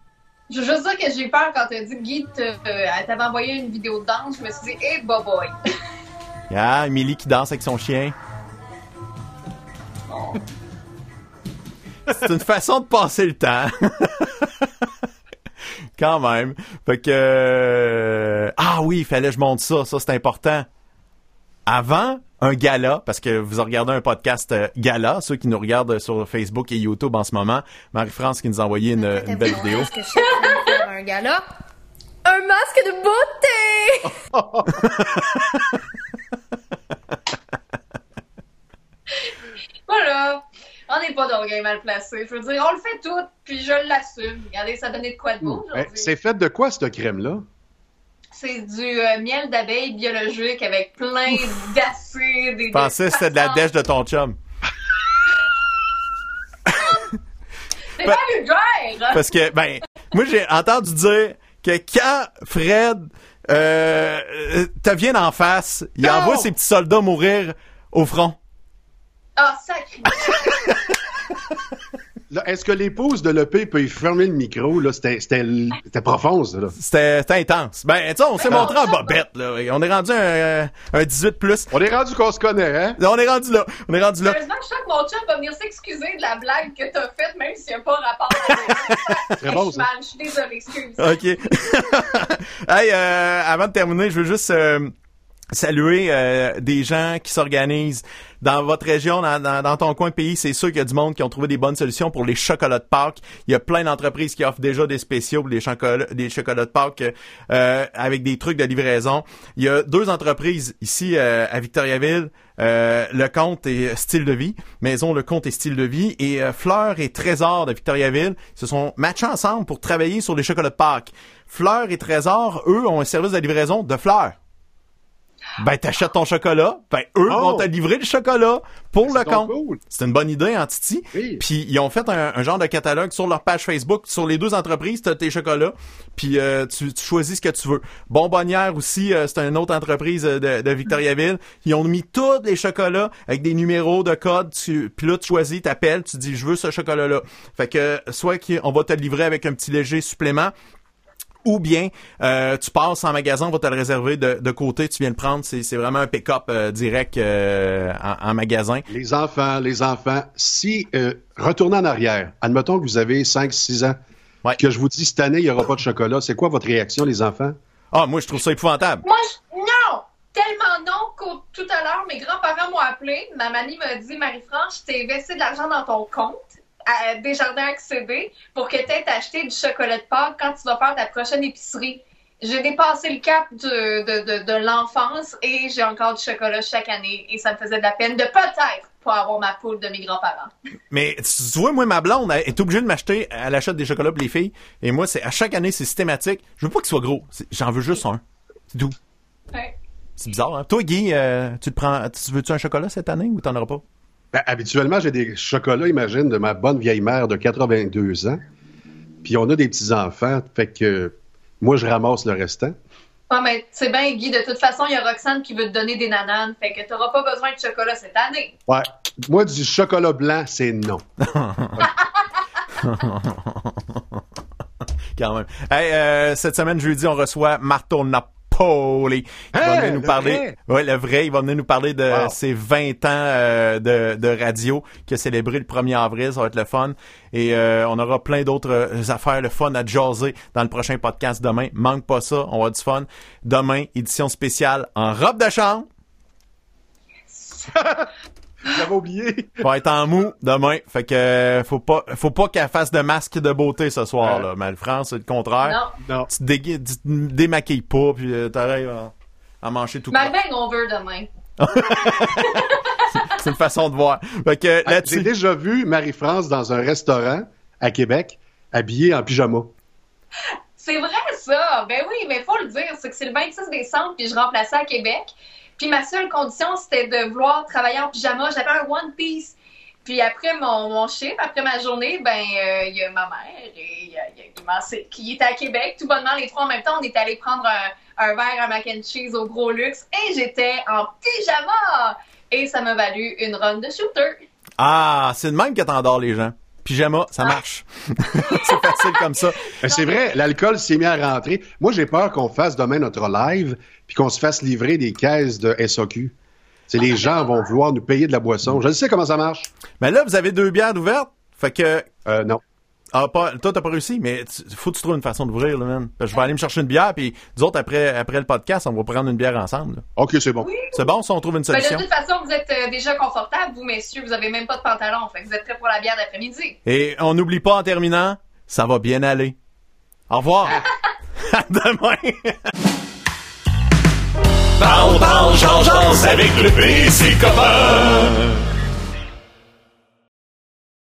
Je veux juste dire que j'ai peur quand t'as dit Guy euh, elle t'avait envoyé une vidéo de danse. Je me suis dit, hey, boy, boy.
Ah, Émilie qui danse avec son chien. C'est une façon de passer le temps. Quand même. Fait que... euh, Ah oui, il fallait que je montre ça. Ça, c'est important. Avant un gala, parce que vous regardez un podcast euh, gala, ceux qui nous regardent sur Facebook et YouTube en ce moment, Marie-France qui nous a envoyé une, une belle vidéo.
Que je faire un gala? Un masque de beauté!
Voilà. On n'est pas d'orgueil mal placé. Je veux dire, on le fait tout, puis je l'assume. Regardez, ça donnait de quoi de beau aujourd'hui.
c'est fait de quoi, cette crème-là?
C'est du euh, miel d'abeille biologique avec plein d'acides. et
Je pensais que c'était de la
dèche.
de ton chum.
C'est pas vulgaire!
Parce que, ben, moi, j'ai entendu dire que quand Fred euh, te vient en face, il
Non!
envoie ses petits soldats mourir au front.
Ah, sacré!
Là, Est-ce que l'épouse de l'EP peut y fermer le micro? Là, c'était, c'était, c'était profond, ça. Là.
C'était c'était intense. Ben, tu sais, on s'est
Ah.
montré en bobette, là. On est rendu un, un 18 plus.
On est rendu qu'on se connaît, hein?
On est rendu là. On est rendu là.
Heureusement que je sens que mon chum va venir s'excuser de la blague que t'as faite, même s'il n'y a pas rapport.
C'est bon, ça.
je suis désolée, excuse.
OK. hey, euh, avant de terminer, je veux juste euh, saluer euh, des gens qui s'organisent dans votre région, dans, dans- dans ton coin de pays. C'est sûr qu'il y a du monde qui ont trouvé des bonnes solutions pour les chocolats de Pâques. Il y a plein d'entreprises qui offrent déjà des spéciaux pour les chocolats, des chocolats de Pâques euh, avec des trucs de livraison. Il y a deux entreprises ici euh, à Victoriaville. Euh, le compte et style de vie, maison le compte et style de vie et Fleur et Trésor de Victoriaville se sont matchés ensemble pour travailler sur les chocolats de Pâques. Fleur et Trésor, eux, ont un service de livraison de fleurs. Ben, t'achètes ton chocolat, ben, eux
Oh!
vont te livrer le chocolat pour le compte. C'est une bonne idée, en Titi? Puis, ils ont fait un, un genre de catalogue sur leur page Facebook. Sur les deux entreprises, t'as tes chocolats, puis euh, tu, tu choisis ce que tu veux. Bonbonnière aussi, euh, c'est une autre entreprise euh, de, de Victoriaville. Ils ont mis tous les chocolats avec des numéros de code. Tu, puis là, tu choisis, t'appelles, tu dis, je veux ce chocolat-là. Fait que, soit qu'on va te le livrer avec un petit léger supplément, ou bien euh, tu passes en magasin, on va te le réserver de, de côté, tu viens le prendre, c'est c'est vraiment un pick-up euh, direct euh, en, en magasin.
Les enfants, les enfants, si, euh, retournez en arrière, admettons que vous avez 5-6 ans, que je vous dis cette année, il n'y aura pas de chocolat, c'est quoi votre réaction, les enfants?
Ah, moi, je trouve ça épouvantable.
Moi, je... non! Tellement non qu'au tout à l'heure, mes grands-parents m'ont appelé. Ma mamie m'a dit, Marie-France, je t'ai versé de l'argent dans ton compte à Desjardins Accédé pour que tu aies acheté du chocolat de Pâques quand tu vas faire ta prochaine épicerie. J'ai dépassé le cap de, de, de, de l'enfance et j'ai encore du chocolat chaque année et ça me faisait de la peine de peut-être pas avoir ma poule de mes grands-parents.
Mais tu vois, moi, ma blonde elle est obligée de m'acheter, elle achète des chocolats pour les filles, et moi, c'est à chaque année, c'est systématique. Je veux pas qu'il soit gros, j'en veux juste un. C'est tout.
Ouais.
C'est bizarre, hein? Toi, Guy, euh, tu te prends, tu veux-tu un chocolat cette année ou t'en auras pas?
Ben, habituellement, j'ai des chocolats, imagine, de ma bonne vieille mère de 82 ans. Puis on a des petits-enfants, fait que moi, je ramasse le restant.
Ah, mais c'est bien, Guy. De toute façon, il y a Roxane qui veut te donner des nananes. Fait que t'auras pas besoin de chocolat cette année.
Ouais. Moi, du chocolat blanc, c'est non.
Quand même. Hey, euh, cette semaine, jeudi, on reçoit Marto Paulie, qui va
Hein,
venir nous
le
parler.
vrai?
Ouais, le vrai, il va venir nous parler de
Wow.
ses 20 ans euh, de, de radio qu'il a célébré le 1er avril. Ça va être le fun. Et euh, on aura plein d'autres euh, affaires, le fun à jaser dans le prochain podcast demain. Manque pas ça, on va du fun. Demain, édition spéciale en robe de chambre.
J'avais oublié.
va être en mou demain. Fait que faut pas faut pas qu'elle fasse de masque de beauté ce soir là. Mais France, c'est le contraire.
Non.
Tu te dégui- tu te démaquilles pas puis euh, t'arrives à, à manger tout
Ma bang over demain.
C'est une façon de voir. Fait que
J'ai déjà vu Marie-France dans un restaurant à Québec, habillée en pyjama.
C'est vrai, ça. Ben oui, mais faut le dire. C'est que c'est le 26 décembre, puis je remplaçais à Québec. Puis ma seule condition, c'était de vouloir travailler en pyjama. J'avais un One Piece. Puis après mon, mon chiffre, après ma journée, ben euh, il y a ma mère et il y a, qui était à Québec. Tout bonnement, les trois en même temps, on est allé prendre un, un verre à mac and cheese au gros luxe et j'étais en pyjama. Et ça m'a valu une run de shooter.
Ah, c'est de même que t'endors les gens. Pyjama, ça marche. c'est facile comme ça.
Ben, c'est vrai, l'alcool s'est mis à rentrer. Moi, j'ai peur qu'on fasse demain notre live puis qu'on se fasse livrer des caisses de SAQ. C'est les gens vont vouloir nous payer de la boisson. Je sais comment ça marche.
Mais là, vous avez deux bières ouvertes. Fait que.
Euh, non.
Ah, pas, toi, t'as pas réussi, mais tu- faut que tu trouves une façon d'ouvrir, là, man. Je vais aller me chercher une bière, puis nous autres, après, après le podcast, on va prendre une bière ensemble. là.
OK, c'est bon.
C'est bon si on trouve une
Ben, de
solution?
toute façon, vous êtes euh, déjà confortable, vous messieurs. Vous avez même pas de pantalon. Fait que vous êtes prêts pour la bière d'après-midi.
Et on n'oublie pas en terminant, ça va bien aller. Au revoir. à demain.
Parle, parle, avec le PC copain.